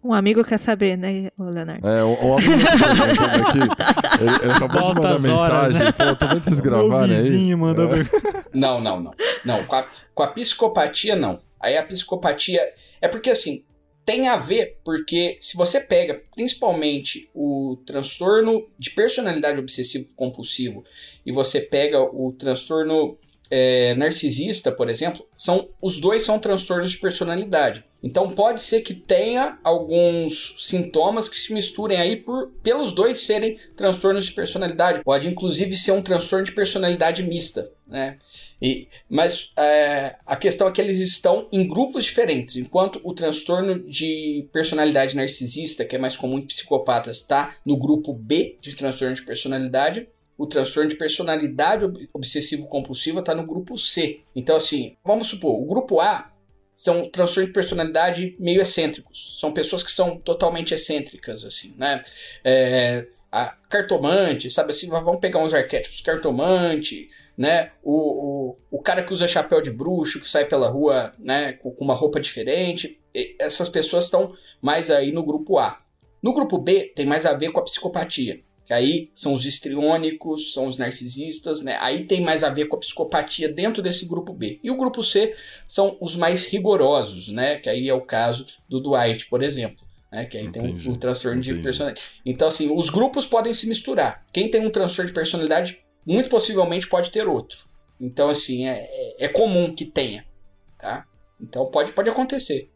Um amigo quer saber, né, o Leonardo? É, o, o amigo que tá aqui, ele, ele acabou de mandar mensagem, né? ele falou, tô vendo vocês gravarem aí. mandou É. ver- Não, não, não. Não, com a, com a psicopatia, não. Aí a psicopatia. É porque assim, tem a ver, porque se você pega principalmente o transtorno de personalidade obsessivo-compulsivo e você pega o transtorno é, narcisista, por exemplo, são os dois são transtornos de personalidade. Então pode ser que tenha alguns sintomas que se misturem aí por pelos dois serem transtornos de personalidade. Pode inclusive ser um transtorno de personalidade mista, né? E, mas é, a questão é que eles estão em grupos diferentes. Enquanto o transtorno de personalidade narcisista, que é mais comum em psicopatas, está no grupo B de transtorno de personalidade, o transtorno de personalidade ob- obsessivo-compulsiva está no grupo C. Então, assim, vamos supor, o grupo A são transtornos de personalidade meio excêntricos. São pessoas que são totalmente excêntricas, assim, né? É, a cartomante, sabe assim, vamos pegar uns arquétipos. Cartomante, né? O, o, o cara que usa chapéu de bruxo, que sai pela rua, né? Com, com uma roupa diferente. Essas pessoas estão mais aí no grupo A. No grupo B tem mais a ver com a psicopatia. Que aí são os histriônicos, são os narcisistas, né? Aí tem mais a ver com a psicopatia dentro desse grupo B. E o grupo C são os mais rigorosos, né? Que aí é o caso do Dwight, por exemplo. Né? Que aí Entendi, tem um, um transtorno entendi. de personalidade. Então, assim, os grupos podem se misturar. Quem tem um transtorno de personalidade, muito possivelmente pode ter outro. Então, assim, é, é- é comum que tenha, tá? Então, pode, pode acontecer.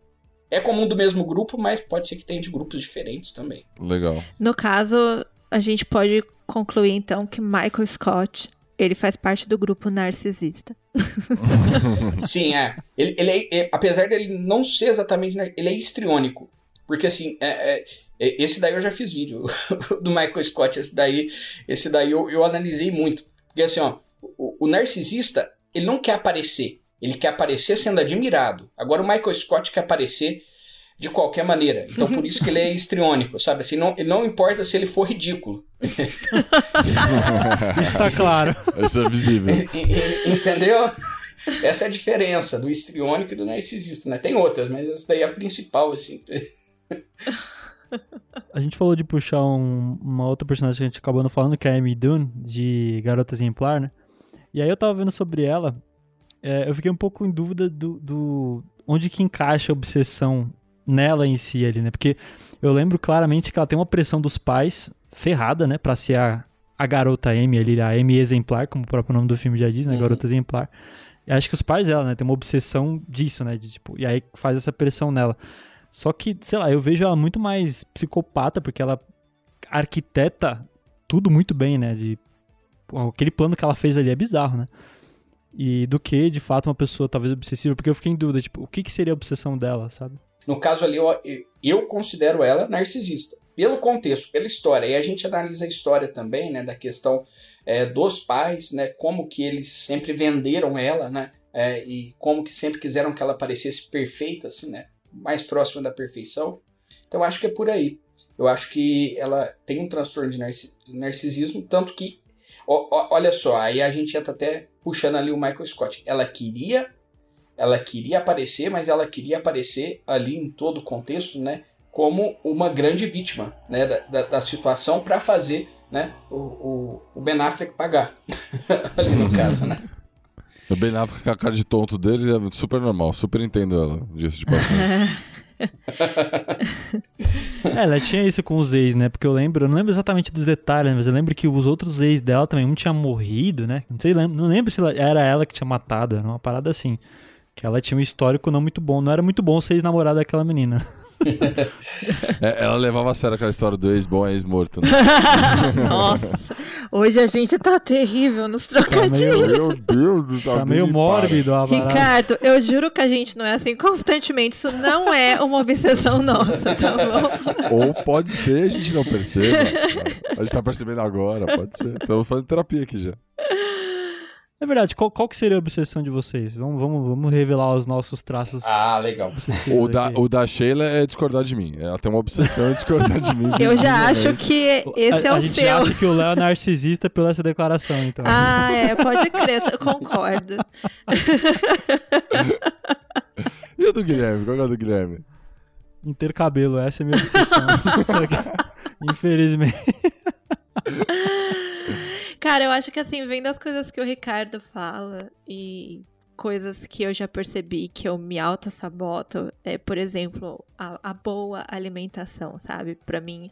É comum do mesmo grupo, mas pode ser que tenha de grupos diferentes também. Legal. No caso, a gente pode concluir então que Michael Scott, ele faz parte do grupo narcisista. Sim, é. Ele, ele é, é- apesar dele não ser exatamente. Ele é histriônico. Porque assim, é- é- é- esse daí eu já fiz vídeo do Michael Scott. Esse daí, esse daí eu, eu analisei muito. Porque assim, ó, o, o narcisista, ele não quer aparecer. Ele quer aparecer sendo admirado. Agora o Michael Scott quer aparecer de qualquer maneira. Então por isso que ele é histriônico, sabe? Assim, não, não importa se ele for ridículo. Está claro. Isso é visível. Entendeu? Essa é a diferença do histriônico e do narcisista, né? Tem outras, mas essa daí é a principal, assim. A gente falou de puxar um- uma outra personagem que a gente acabou não falando, que é a Amy Dunn, de Garota Exemplar, né? E aí eu tava vendo sobre ela, é, eu fiquei um pouco em dúvida do, do- onde que encaixa a obsessão nela em si ali, né? Porque eu lembro claramente que ela tem uma pressão dos pais ferrada, né? Pra ser a, a garota Amy ali, a Amy exemplar, como o próprio nome do filme já diz, né? Uhum. Garota exemplar. E acho que os pais dela, né? Tem uma obsessão disso, né? De, tipo, e aí faz essa pressão nela. Só que, sei lá, eu vejo ela muito mais psicopata, porque ela arquiteta tudo muito bem, né? De, aquele plano que ela fez ali é bizarro, né? E do que, de fato, uma pessoa talvez obsessiva, porque eu fiquei em dúvida, tipo, o que, que seria a obsessão dela, sabe? No caso ali, eu, eu considero ela narcisista. Pelo contexto, pela história. E a gente analisa a história também, né? Da questão é, dos pais, né? Como que eles sempre venderam ela, né? é, e como que sempre quiseram que ela parecesse perfeita, assim, né? Mais próxima da perfeição. Então acho que é por aí. Eu acho que ela tem um transtorno de narci- narcisismo, tanto que, ó- ó- olha só, aí a gente entra até puxando ali o Michael Scott. Ela queria, ela queria aparecer, mas ela queria aparecer ali em todo o contexto, né? Como uma grande vítima, né? Da, da, da situação para fazer, né? O, o, o Ben Affleck pagar, ali no caso, né? O Ben Affleck com a cara de tonto dele é super normal, super entendo ela, disse de passagem. É, ela tinha isso com os ex, né? Porque eu lembro, eu não lembro exatamente dos detalhes, mas eu lembro que os outros ex dela também, um tinha morrido, né? Não sei, não lembro se ela- era ela que tinha matado, era uma parada assim. Que ela tinha um histórico não muito bom. Não era muito bom ser ex-namorada daquela menina. É, ela levava a sério aquela história do ex-bom e ex-morto, né? Nossa, hoje a gente tá terrível nos trocadilhos. Meu Deus do céu. Tá meio me mórbido a. Ricardo, eu juro que a gente não é assim constantemente. Isso não é uma obsessão nossa, tá bom? Ou pode ser, a gente não perceba. A gente tá percebendo agora, pode ser. Estamos fazendo terapia aqui já. É verdade, qual, qual que seria a obsessão de vocês? Vamos, vamos, vamos revelar os nossos traços Ah, legal. O da, aqui. o da Sheila é discordar de mim. Ela tem uma obsessão em discordar de mim. Eu já acho que esse a, é a o gente seu. acha que o Léo é narcisista pela essa declaração, então. Ah, é, pode crer, eu concordo. E o do Guilherme? Qual é o do Guilherme? Intercabelo, essa é a minha obsessão. Só que, infelizmente. Cara, eu acho que assim, vendo as coisas que o Ricardo fala e coisas que eu já percebi que eu me auto-saboto, é, por exemplo, a, a boa alimentação, sabe? Pra mim,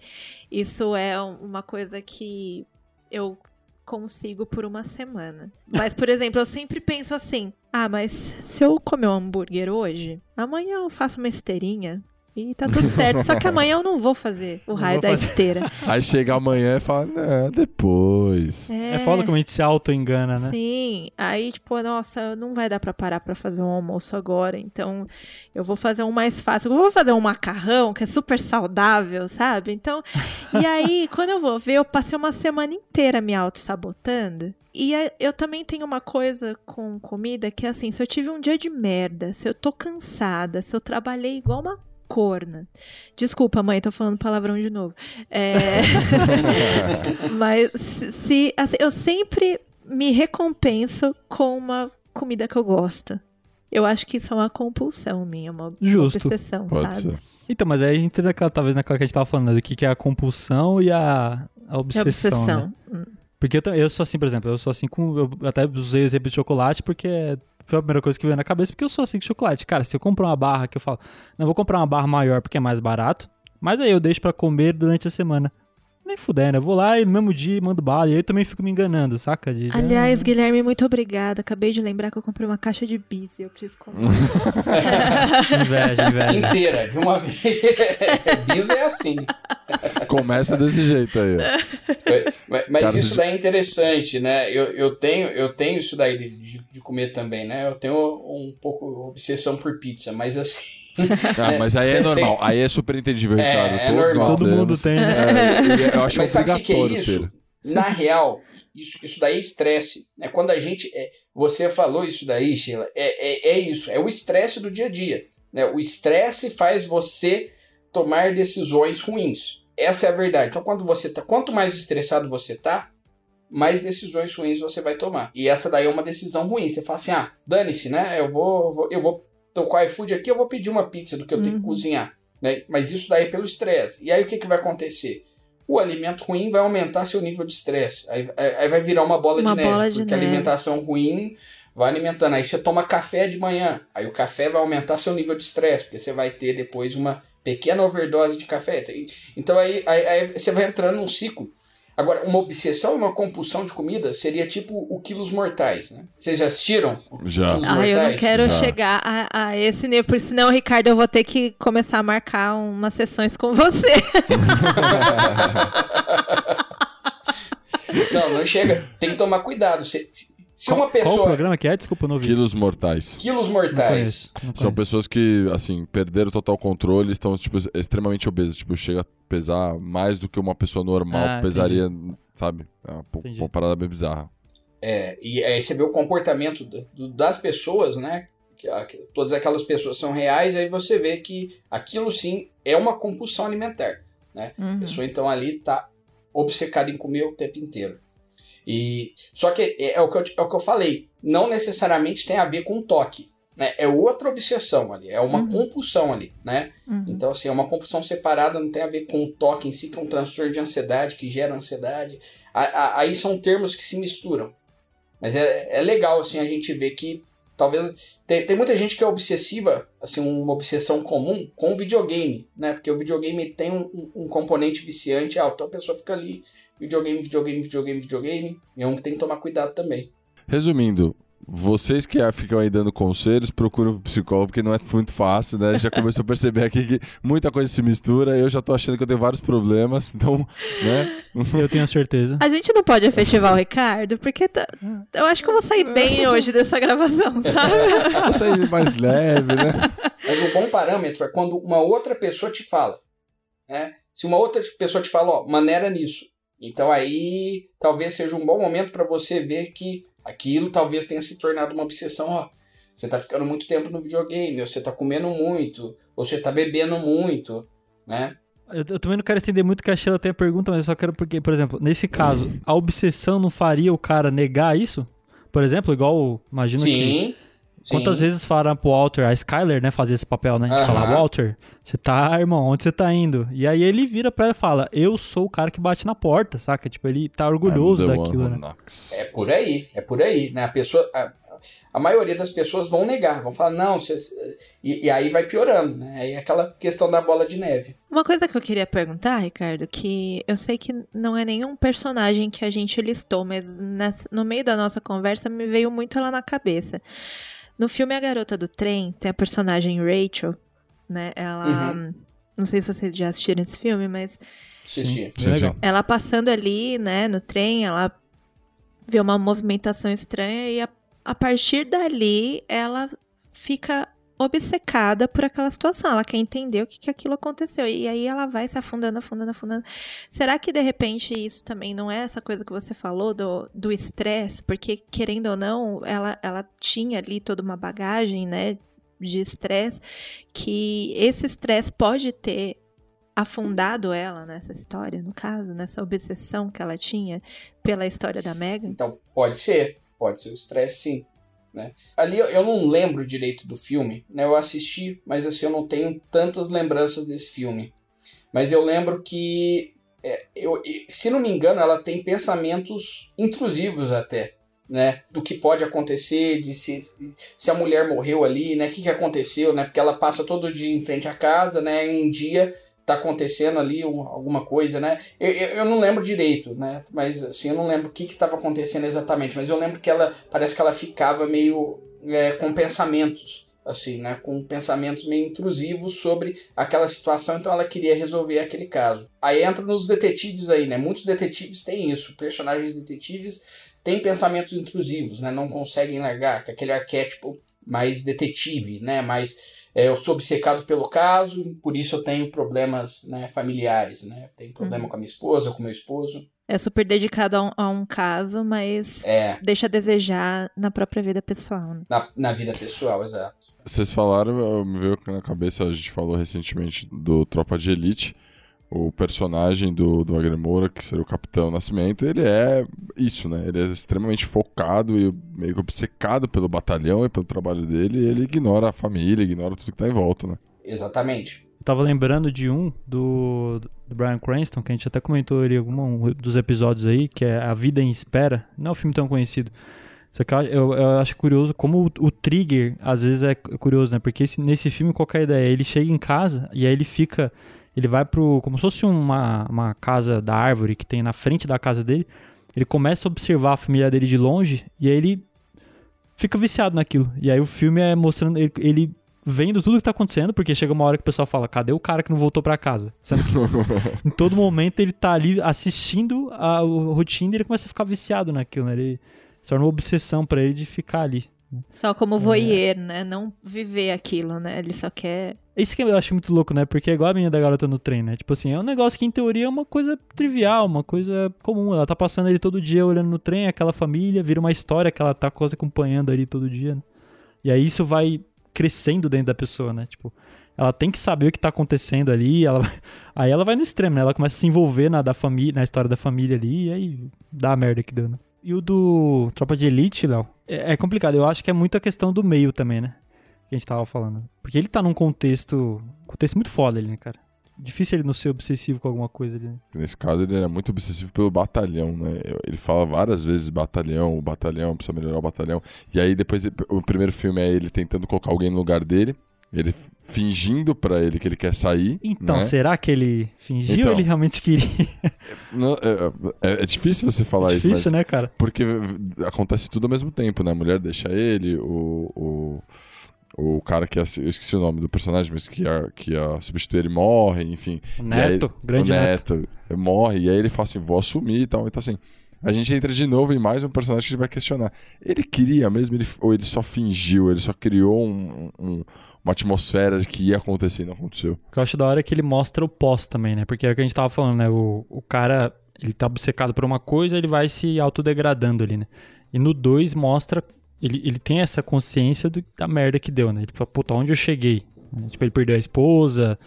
isso é um- uma coisa que eu consigo por uma semana. Mas, por exemplo, eu sempre penso assim: ah, mas se eu comer um hambúrguer hoje, amanhã eu faço uma esteirinha. E tá tudo certo. Só que amanhã eu não vou fazer o raio da fazer. esteira. Aí chega amanhã e fala, não, depois. É foda como a gente se auto-engana, né? Sim, aí tipo, nossa, não vai dar pra parar pra fazer um almoço agora, então eu vou fazer um mais fácil. Eu vou fazer um macarrão que é super saudável, sabe? Então, e aí, quando eu vou ver, eu passei uma semana inteira me auto-sabotando. E é- eu também tenho uma coisa com comida que é assim, se eu tive um dia de merda, se eu tô cansada, se eu trabalhei igual uma corna. Desculpa, mãe, tô falando palavrão de novo. É... Mas se, assim, eu sempre me recompenso com uma comida que eu gosto. Eu acho que isso é uma compulsão minha, uma Justo. obsessão, Pode sabe? ser. Então, mas aí a gente entra naquela, talvez naquela que a gente tava falando, né, do que, que é a compulsão e a, a obsessão. obsessão. né? Hum. Porque eu, eu sou assim, por exemplo, eu sou assim com. Eu até usei o exemplo de chocolate porque foi a primeira coisa que veio na cabeça, porque eu sou assim com chocolate. Cara, se eu comprar uma barra que eu falo, não, vou comprar uma barra maior porque é mais barato, mas aí eu deixo pra comer durante a semana. Nem fudendo, eu vou lá e no mesmo dia mando bala. E aí eu também fico me enganando, saca? De- Aliás, Guilherme, muito obrigada. Acabei de lembrar que eu comprei uma caixa de bis e eu preciso comprar. inveja, inveja. Inteira, de uma vez. Bis é assim. Começa desse jeito aí. ó. Mas, mas Cara, isso daí é interessante, né? Eu, eu, tenho, eu tenho isso daí de, de- de comer também, né? Eu tenho um pouco obsessão por pizza, mas assim. Ah, mas aí é Tem- normal. Aí é super entendível, É, Ricardo. é Todos normal. Todo mundo tem, né? É, e eu acho Mas sabe o que, é obrigatório isso? ter. Na real, isso, isso daí é estresse. Né? Quando a gente. é, você falou isso daí, Sheila, é, é, é isso, é o estresse do dia a dia. Né? O estresse faz você tomar decisões ruins. Essa é a verdade. Então, quando você tá, quanto mais estressado você tá, mais decisões ruins você vai tomar. E essa daí é uma decisão ruim. Você fala assim: ah, dane-se, né? Eu vou, vou- eu vou tô com o iFood aqui, eu vou pedir uma pizza do que eu tenho que Uhum. cozinhar. Né? Mas isso daí é pelo estresse. E aí o que, que vai acontecer? O alimento ruim vai aumentar seu nível de estresse. Aí, aí- vai virar uma bola Uma de neve. bola de porque a neve. alimentação ruim vai alimentando. Aí você toma café de manhã. Aí o café vai aumentar seu nível de estresse, porque você vai ter depois uma pequena overdose de café. Então aí, aí- aí você vai entrando num ciclo. Agora, uma obsessão e uma compulsão de comida seria tipo o Quilos Mortais, né? Vocês já assistiram? Já. Quilos Ai, eu não Mortais? quero Já. chegar a, a esse nível, porque senão, Ricardo, eu vou ter que começar a marcar umas sessões com você. Não, não chega. Tem que tomar cuidado. Se, se- Qual, uma qual o pessoa... programa que é? Desculpa, não ouvi. Quilos mortais. Quilos Não Mortais. conheço, não São conheço. pessoas que, assim, perderam total controle, estão, tipo, extremamente obesas. Tipo, chega a pesar mais do que uma pessoa normal Ah, pesaria, sabe? É uma, Entendi. uma parada bem bizarra. É, e aí você vê o comportamento do- das pessoas, né? Que, a- que todas aquelas pessoas são reais, aí você vê que aquilo sim é uma compulsão alimentar. A Uhum. pessoa então ali tá obcecada em comer o tempo inteiro. E só que é, é o que eu, é o que eu falei, não necessariamente tem a ver com toque, né? É outra obsessão ali, é uma Uhum. compulsão ali, né? Uhum. Então assim, é uma compulsão separada, não tem a ver com o toque em si, que é um transtorno de ansiedade que gera ansiedade. A- a- Aí são termos que se misturam. Mas é, é legal assim a gente ver que talvez tem, tem muita gente que é obsessiva, assim, uma obsessão comum com o videogame, né? Porque o videogame tem um, um- um componente viciante alto, então a pessoa fica ali, videogame, videogame, videogame, videogame, e é um que tem que tomar cuidado também. Resumindo, vocês que ficam aí dando conselhos, procurem um psicólogo, porque não é muito fácil, né? Já começou a perceber aqui que muita coisa se mistura. Eu já tô achando que eu tenho vários problemas, então, né? Eu tenho certeza. A gente não pode efetivar o Ricardo, porque tá- eu acho que eu vou sair bem hoje dessa gravação, sabe? Vou sair mais leve, né? Mas um bom parâmetro é quando uma outra pessoa te fala, né? Se uma outra pessoa te fala, ó, maneira nisso, então aí talvez seja um bom momento para você ver que aquilo talvez tenha se tornado uma obsessão, ó. Você tá ficando muito tempo no videogame, ou você tá comendo muito, ou você tá bebendo muito, né? Eu, eu também não quero estender muito que a Sheila tem a pergunta, mas eu só quero porque, por exemplo, nesse caso, a obsessão não faria o cara negar isso? Por exemplo, igual, imagina que... Sim. Quantas vezes falaram pro Walter, a Skyler, né, fazia esse papel, né? Aham. falar, Walter, você tá, irmão, onde você tá indo? E aí ele vira pra ela e fala, eu sou o cara que bate na porta, saca? Tipo, ele tá orgulhoso one daquilo, né? knocks. É por aí, é por aí, né? A pessoa, a, a maioria das pessoas vão negar, vão falar não, você, e, e aí vai piorando, né? Aí é aquela questão da bola de neve. Uma coisa que eu queria perguntar, Ricardo, que eu sei que não é nenhum personagem que a gente listou, mas nessa- no meio da nossa conversa me veio muito lá na cabeça. No filme A Garota do Trem, tem a personagem Rachel, né? Ela. Não sei se vocês já assistiram esse filme, mas legal. sim. ela passando ali, né, no trem, ela vê uma movimentação estranha e a, a partir dali ela fica obcecada por aquela situação. Ela quer entender o que, que aquilo aconteceu. E aí ela vai se afundando, afundando, afundando. Será que de repente isso também não é essa coisa que você falou do estresse? Porque, querendo ou não, ela, ela tinha ali toda uma bagagem, né? De estresse, que esse estresse pode ter afundado ela nessa história, no caso, nessa obsessão que ela tinha pela história da Megan? Então, pode ser. Pode ser o estresse, sim. Né? Ali eu, não lembro direito do filme, né? Eu assisti, mas assim, eu não tenho tantas lembranças desse filme. Mas eu lembro que, é, eu, se não me engano, ela tem pensamentos intrusivos até, né? Do que pode acontecer, de se, se a mulher morreu ali, né? O que, que aconteceu, né? Porque ela passa todo dia em frente à casa, né? E um dia tá acontecendo ali um, alguma coisa, né? Eu, eu, eu, não lembro direito, né? Mas assim, eu não lembro o que que tava acontecendo exatamente, mas eu lembro que ela parece que ela ficava meio é, com pensamentos, assim, né? Com pensamentos meio intrusivos sobre aquela situação, então ela queria resolver aquele caso. Aí entra nos detetives aí, né? Muitos detetives têm isso, personagens detetives têm pensamentos intrusivos, né? Não conseguem largar, é aquele arquétipo mais detetive, né? Mais é, eu sou obcecado pelo caso, por isso eu tenho problemas né, familiares, né? Tenho problema uhum. com a minha esposa, com o meu esposo. É super dedicado a um, a um caso, mas é. deixa a desejar na própria vida pessoal. Né? Na, na vida pessoal, exato. Vocês falaram, me veio na cabeça, a gente falou recentemente do Tropa de Elite o personagem do, do Wagner Moura, que seria o Capitão Nascimento, ele é isso, né? Ele é extremamente focado e meio que obcecado pelo batalhão e pelo trabalho dele, e ele ignora a família, ignora tudo que tá em volta, né? Exatamente. Eu tava lembrando de um do, do Brian Cranston, que a gente até comentou em algum um dos episódios aí, que é A Vida em Espera. Não é um filme tão conhecido. Só que eu, eu, eu acho curioso como o, o, trigger, às vezes, é curioso, né? Porque esse, nesse filme, qualquer ideia, ele chega em casa e aí ele fica ele vai pro. como se fosse uma, uma casa da árvore que tem na frente da casa dele. Ele começa a observar a família dele de longe e aí ele fica viciado naquilo. E aí o filme é mostrando ele, ele vendo tudo que tá acontecendo, porque chega uma hora que o pessoal fala, cadê o cara que não voltou para casa? Sendo que em todo momento ele tá ali assistindo a, rotina e ele começa a ficar viciado naquilo, né? Ele se torna uma obsessão para ele de ficar ali. Só como voyeur, é. né? Não viver aquilo, né? Ele só quer. Isso que eu acho muito louco, né? Porque é igual a menina da garota no trem, né? Tipo assim, é um negócio que em teoria é uma coisa trivial, uma coisa comum. Ela tá passando ali todo dia olhando no trem, aquela família, vira uma história que ela tá quase acompanhando ali todo dia. Né? E aí isso vai crescendo dentro da pessoa, né? Tipo, ela tem que saber o que tá acontecendo ali, ela aí ela vai no extremo, né? Ela começa a se envolver na, da família, na história da família ali, e aí dá a merda que deu, né? E o do Tropa de Elite, Léo, é, é, complicado. Eu acho que é muito a questão do meio também, né? Que a gente tava falando. Porque ele tá num contexto. contexto muito foda ali, né, cara? Difícil ele não ser obsessivo com alguma coisa ali. Né? Nesse caso, ele era muito obsessivo pelo batalhão, né? Ele fala várias vezes batalhão, batalhão, precisa melhorar o batalhão. E aí, depois, o primeiro filme é ele tentando colocar alguém no lugar dele. Ele fingindo para ele que ele quer sair. Então, né? será que ele fingiu então, ou ele realmente queria? Não, é, é, é, difícil você falar é difícil, isso, mas, né, cara? Porque acontece tudo ao mesmo tempo, né? A mulher deixa ele, o, o, o cara que ia, eu esqueci o nome do personagem, mas que ia, que ia substituir ele morre, enfim. O Neto, aí, grande o Neto, neto. Morre, e aí ele fala assim, vou assumir e tal. Então assim, a gente entra de novo em mais um personagem que a gente vai questionar. Ele queria mesmo, ele, ou ele só fingiu, ele só criou um, um uma atmosfera de que ia acontecer e não aconteceu. O que eu acho da hora é que ele mostra o pós também, né? Porque é o que a gente tava falando, né? O, o cara, ele tá obcecado por uma coisa, ele vai se autodegradando ali, né? E no 2 mostra, ele, ele tem essa consciência do, da merda que deu, né? Ele fala, puta, onde eu cheguei? Tipo, ele perdeu a esposa,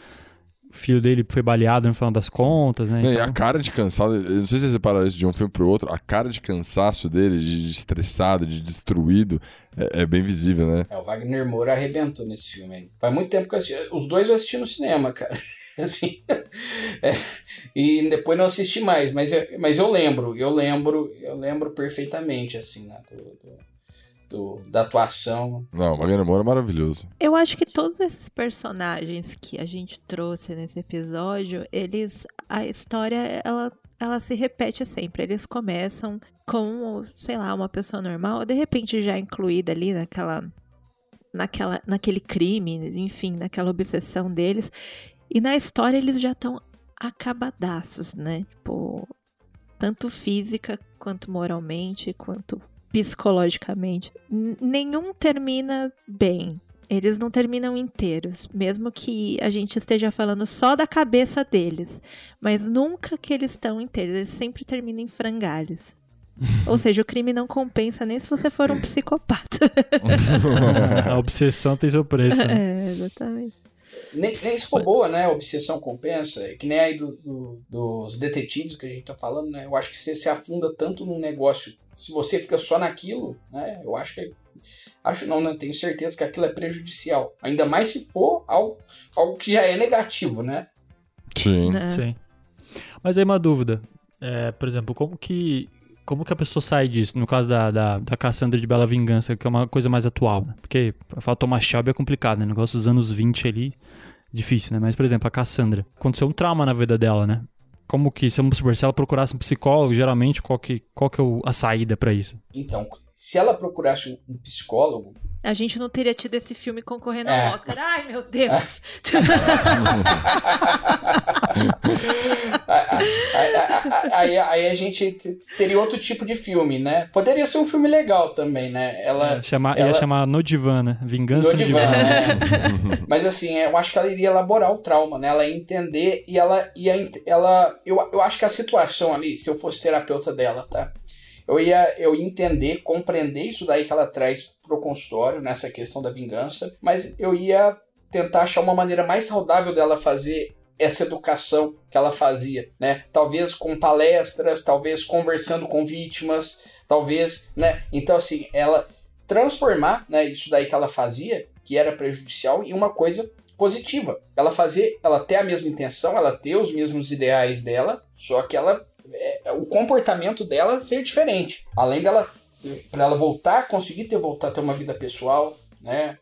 o filho dele foi baleado no final das contas, né? Então... E a cara de cansado, eu não sei se você separaram isso de um filme pro outro, a cara de cansaço dele, de estressado, de destruído, é, é, bem visível, né? É, o Wagner Moura arrebentou nesse filme aí. Faz muito tempo que eu assisti. Os dois eu assisti no cinema, cara. assim. É, e depois não assisti mais, mas eu, mas eu lembro, eu lembro, eu lembro perfeitamente, assim, né? Do, do do, da atuação. Não, o Wagner Moura é maravilhoso. Eu acho que todos esses personagens que a gente trouxe nesse episódio, eles. A história, ela, ela se repete sempre. Eles começam com, sei lá, uma pessoa normal, de repente já incluída ali naquela. Naquela, naquele crime, enfim, naquela obsessão deles. E na história eles já estão acabadaços, né? Tipo, tanto física quanto moralmente, quanto psicologicamente. Nenhum termina bem. eles não terminam inteiros, mesmo que a gente esteja falando só da cabeça deles, mas nunca que eles estão inteiros, eles sempre terminam em frangalhos. Ou seja, o crime não compensa nem se você for um psicopata. a obsessão tem seu preço. Né? É, exatamente. Nem, nem se for boa, né? A obsessão compensa. É que nem aí do, do, dos detetives que a gente tá falando, né? Eu acho que você se afunda tanto num negócio. Se você fica só naquilo, né? Eu acho que. Acho não, né? Tenho certeza que aquilo é prejudicial. Ainda mais se for algo, algo que já é negativo, né? Sim. É. Sim. Mas aí uma dúvida. É, por exemplo, como que. Como que a pessoa sai disso? No caso da, da, da Cassandra de Bela Vingança, que é uma coisa mais atual, né? Porque falar Thomas Shelby é complicado, né? Negócio dos anos 20 ali, difícil, né? Mas, por exemplo, a Cassandra. Aconteceu um trauma na vida dela, né? Como que, se, supor, se ela procurasse um psicólogo, geralmente, qual que, qual que é a saída pra isso? Então, se ela procurasse um, psicólogo, A gente não teria tido esse filme concorrendo É. ao Oscar. Ai, meu Deus! aí, aí a gente teria outro tipo de filme, né? Poderia ser um filme legal também, né? Ela. Chamar, ela- Ia chamar No Divã, né? Vingança No no, divã, né? Mas assim, eu acho que ela iria elaborar o trauma, né? Ela ia entender e ela ia. Ela, eu, eu acho que a situação ali, se eu fosse terapeuta dela, tá? Eu ia, eu ia entender, compreender isso daí que ela traz pro consultório, nessa questão da vingança, mas eu ia tentar achar uma maneira mais saudável dela fazer essa educação que ela fazia, né? Talvez com palestras, talvez conversando com vítimas, talvez, né? Então assim, ela transformar, né, isso daí que ela fazia, que era prejudicial, em uma coisa positiva. Ela fazer, ela ter a mesma intenção, ela ter os mesmos ideais dela, só que ela o comportamento dela ser diferente. Além dela para ela voltar, conseguir ter voltar a ter uma vida pessoal, né?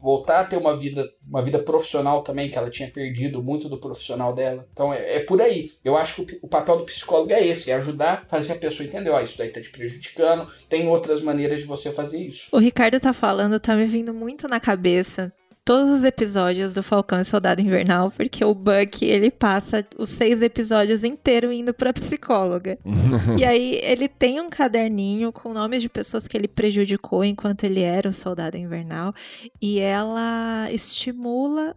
Voltar a ter uma vida, uma vida profissional também, que ela tinha perdido muito do profissional dela. Então é, é por aí. Eu acho que o, o papel do psicólogo é esse, é ajudar, fazer a pessoa entender, ó, isso daí tá te prejudicando, tem outras maneiras de você fazer isso. O Ricardo tá falando, tá me vindo muito na cabeça todos os episódios do Falcão e Soldado Invernal, porque o Buck, ele passa os seis episódios inteiros indo pra psicóloga. e aí ele tem um caderninho com nomes de pessoas que ele prejudicou enquanto ele era o Soldado Invernal, e ela estimula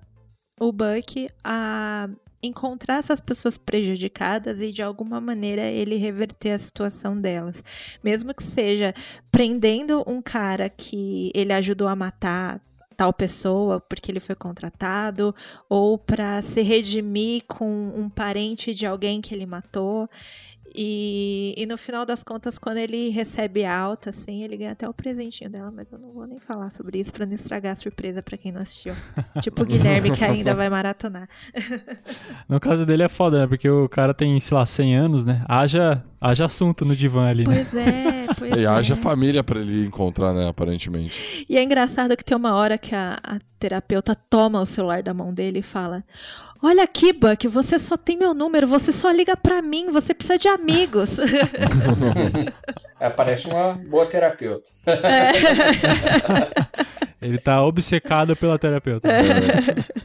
o Buck a encontrar essas pessoas prejudicadas e de alguma maneira ele reverter a situação delas. Mesmo que seja prendendo um cara que ele ajudou a matar tal pessoa porque ele foi contratado ou para se redimir com um parente de alguém que ele matou. E, e no final das contas, quando ele recebe alta, assim, ele ganha até o presentinho dela, mas eu não vou nem falar sobre isso pra não estragar a surpresa pra quem não assistiu. tipo o Guilherme que ainda vai maratonar. No caso dele é foda, né? Porque o cara tem, sei lá, 100 anos, né? Haja, haja assunto no divã ali, né? Pois é, pois E é. haja família pra ele encontrar, né, aparentemente. E é engraçado que tem uma hora que a, a terapeuta toma o celular da mão dele e fala: Olha aqui, Buck, você só tem meu número, você só liga pra mim, você precisa de amigos. É, parece uma boa terapeuta. Ele tá obcecado pela terapeuta.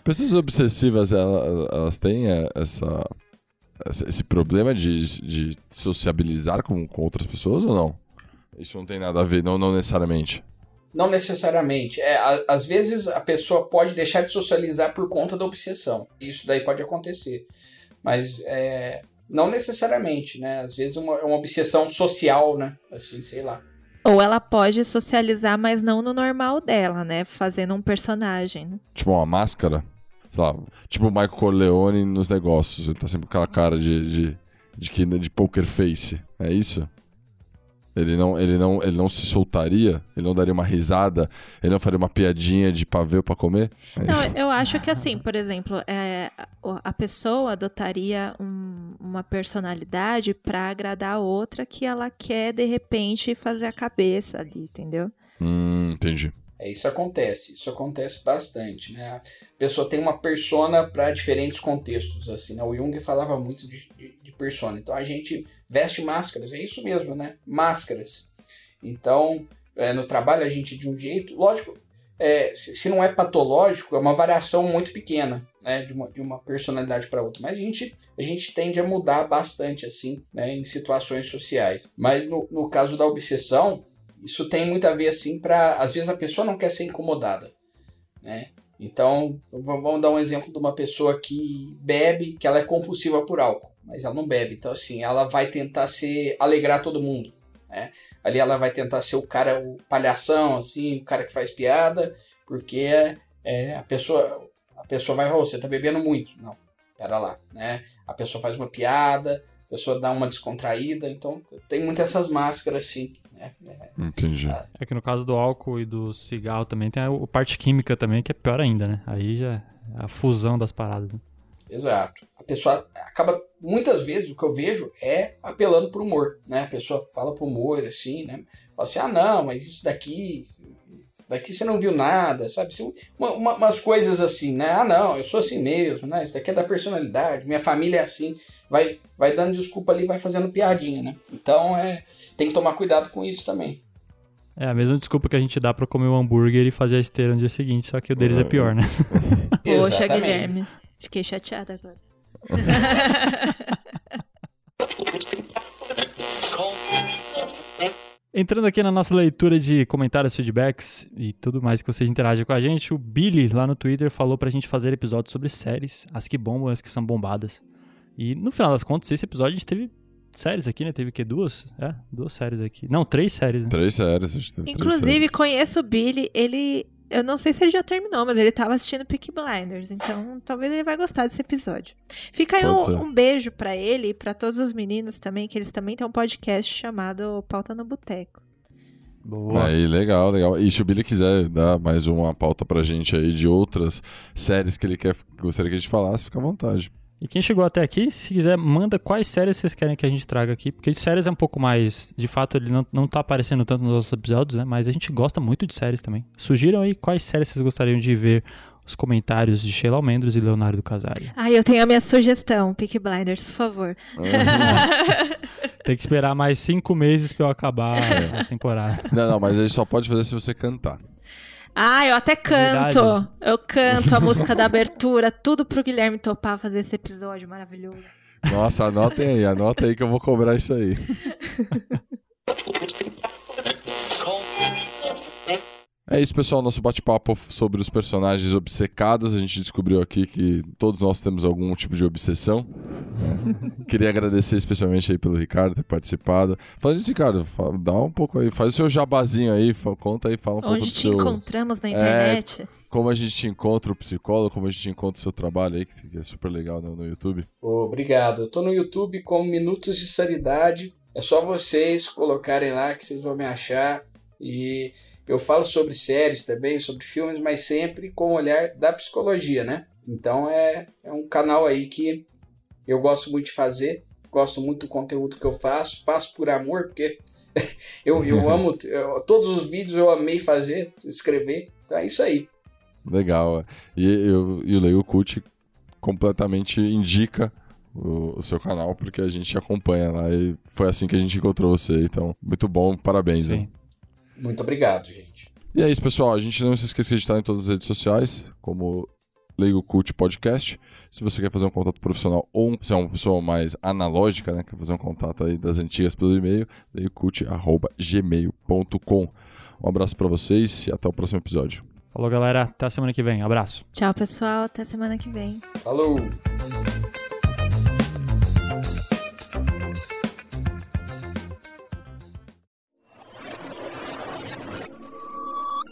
Pessoas obsessivas, ela- elas têm é, essa- esse problema de, de sociabilizar com, com outras pessoas ou não? Isso não tem nada a ver, não, não necessariamente. Não necessariamente. É, a- às vezes a pessoa pode deixar de socializar por conta da obsessão. Isso daí pode acontecer. Mas é, não necessariamente, né? Às vezes é uma, uma obsessão social, né? Assim, sei lá. Ou ela pode socializar, mas não no normal dela, né? Fazendo um personagem. né? Tipo uma máscara, sei lá, tipo o Michael Corleone nos negócios. Ele tá sempre com aquela cara de, de, de, que- de poker face. É isso? Ele não, ele, não, ele não se soltaria, ele não daria uma risada, ele não faria uma piadinha de pavê pra comer. É? Não, eu acho que assim, por exemplo, é, a- pessoa adotaria um- uma personalidade pra agradar a outra que ela quer, de repente, fazer a cabeça ali, entendeu? Hum, entendi. É, isso acontece, isso acontece bastante, né? A pessoa tem uma persona para diferentes contextos, assim, né? O Jung falava muito de, de, de persona. Então a gente veste máscaras, é isso mesmo, né? Máscaras. Então, é, no trabalho a gente de um jeito, lógico, é, se, se não é patológico, é uma variação muito pequena, né? De uma, de uma personalidade para outra. Mas a gente, a gente tende a mudar bastante, assim, né? Em situações sociais. Mas no, no caso da obsessão, isso tem muito a ver assim para às vezes a pessoa não quer ser incomodada, né? Então, vamos dar um exemplo de uma pessoa que bebe, que ela é compulsiva por álcool, mas ela não bebe. Então, assim, ela vai tentar se alegrar todo mundo. Né? Ali ela vai tentar ser o cara, o palhação, assim, o cara que faz piada, porque é, a pessoa a pessoa vai, oh, você tá bebendo muito. Não, pera lá, né? A pessoa faz uma piada, a pessoa dá uma descontraída, então tem muitas essas máscaras, assim. Né? Entendi. Ah, É que no caso do álcool e do cigarro também tem a a parte química também, que é pior ainda, né? Aí já é a fusão das paradas. né? Exato. A pessoa acaba, muitas vezes, o que eu vejo é apelando pro humor, né? A pessoa fala pro humor, assim, né? Fala assim, ah, não, mas isso daqui, isso daqui você não viu nada, sabe? Assim, uma- uma- umas coisas assim, né? Ah, não, eu sou assim mesmo, né? Isso daqui é da personalidade, minha família é assim. Vai, vai dando desculpa ali, vai fazendo piadinha, né? Então, é, tem que tomar cuidado com isso também. É a mesma desculpa que a gente dá pra comer o hambúrguer e fazer a esteira no dia seguinte, só que o deles é pior, né? Poxa. Guilherme. Fiquei chateada agora. Entrando aqui na nossa leitura de comentários, feedbacks e tudo mais que vocês interagem com a gente, o Billy lá no Twitter falou pra gente fazer episódios sobre séries, as que bombam as que são bombadas. E no final das contas, esse episódio a gente teve séries aqui, né? Teve o quê? Duas? É, duas séries aqui. Não, três séries, né? Três séries, a gente teve três Inclusive, séries. conheço o Billy, ele. Eu não sei se ele já terminou, mas ele tava assistindo Peaky Blinders, então talvez ele vai gostar desse episódio. Fica aí um, um beijo pra ele e pra todos os meninos também, que eles também têm um podcast chamado Pauta no Boteco. Boa. Aí, legal, legal. E se o Billy quiser dar mais uma pauta pra gente aí de outras séries que ele quer, gostaria que a gente falasse, fica à vontade. E quem chegou até aqui, se quiser, manda quais séries vocês querem que a gente traga aqui. Porque de séries é um pouco mais. De fato, ele não, não tá aparecendo tanto nos nossos episódios, né? Mas a gente gosta muito de séries também. Sugiram aí quais séries vocês gostariam de ver os comentários de Sheila Almendros e Leonardo Casari. Ah, eu tenho a minha sugestão, Peaky Blinders, por favor. Tem que esperar mais cinco meses pra eu acabar essa temporada. Não, não, mas a gente só pode fazer se você cantar. Ah, eu até canto. Verdade. Eu canto a música da abertura, tudo pro Guilherme topar fazer esse episódio maravilhoso. Nossa, anotem aí, anota aí que eu vou cobrar isso aí. É isso, pessoal. Nosso bate-papo sobre os personagens obcecados. A gente descobriu aqui que todos nós temos algum tipo de obsessão. Queria agradecer especialmente aí pelo Ricardo ter participado. Falando disso, Ricardo, dá um pouco aí, faz o seu jabazinho aí, conta aí, fala um pouco Onde te seu... encontramos na internet. Como a gente te encontra o psicólogo, como a gente encontra o seu trabalho aí, que é super legal no, no YouTube. Obrigado. Eu tô no YouTube com Minutos de Sanidade. É só vocês colocarem lá que vocês vão me achar. E eu falo sobre séries também, sobre filmes, mas sempre com o olhar da psicologia, né? Então é, é um canal aí que eu gosto muito de fazer. Gosto muito do conteúdo que eu faço. Faço por amor, porque eu, eu amo. eu- todos os vídeos eu amei fazer, escrever. Então é isso aí. Legal. é. E, eu, e o Leio Cult completamente indica o, o seu canal, porque a gente acompanha lá e foi assim que a gente encontrou você. Então, muito bom, parabéns. Sim. né? Muito obrigado, gente. E é isso, pessoal. A gente não se esqueça que a gente está em todas as redes sociais, como Leigo Cult Podcast. Se você quer fazer um contato profissional ou se é uma pessoa mais analógica, né, quer fazer um contato aí das antigas pelo e-mail, leigocult.gmail.com. Um abraço para vocês e até o próximo episódio. Falou, galera. Até a semana que vem. Abraço. Tchau, pessoal. Até semana que vem. Falou!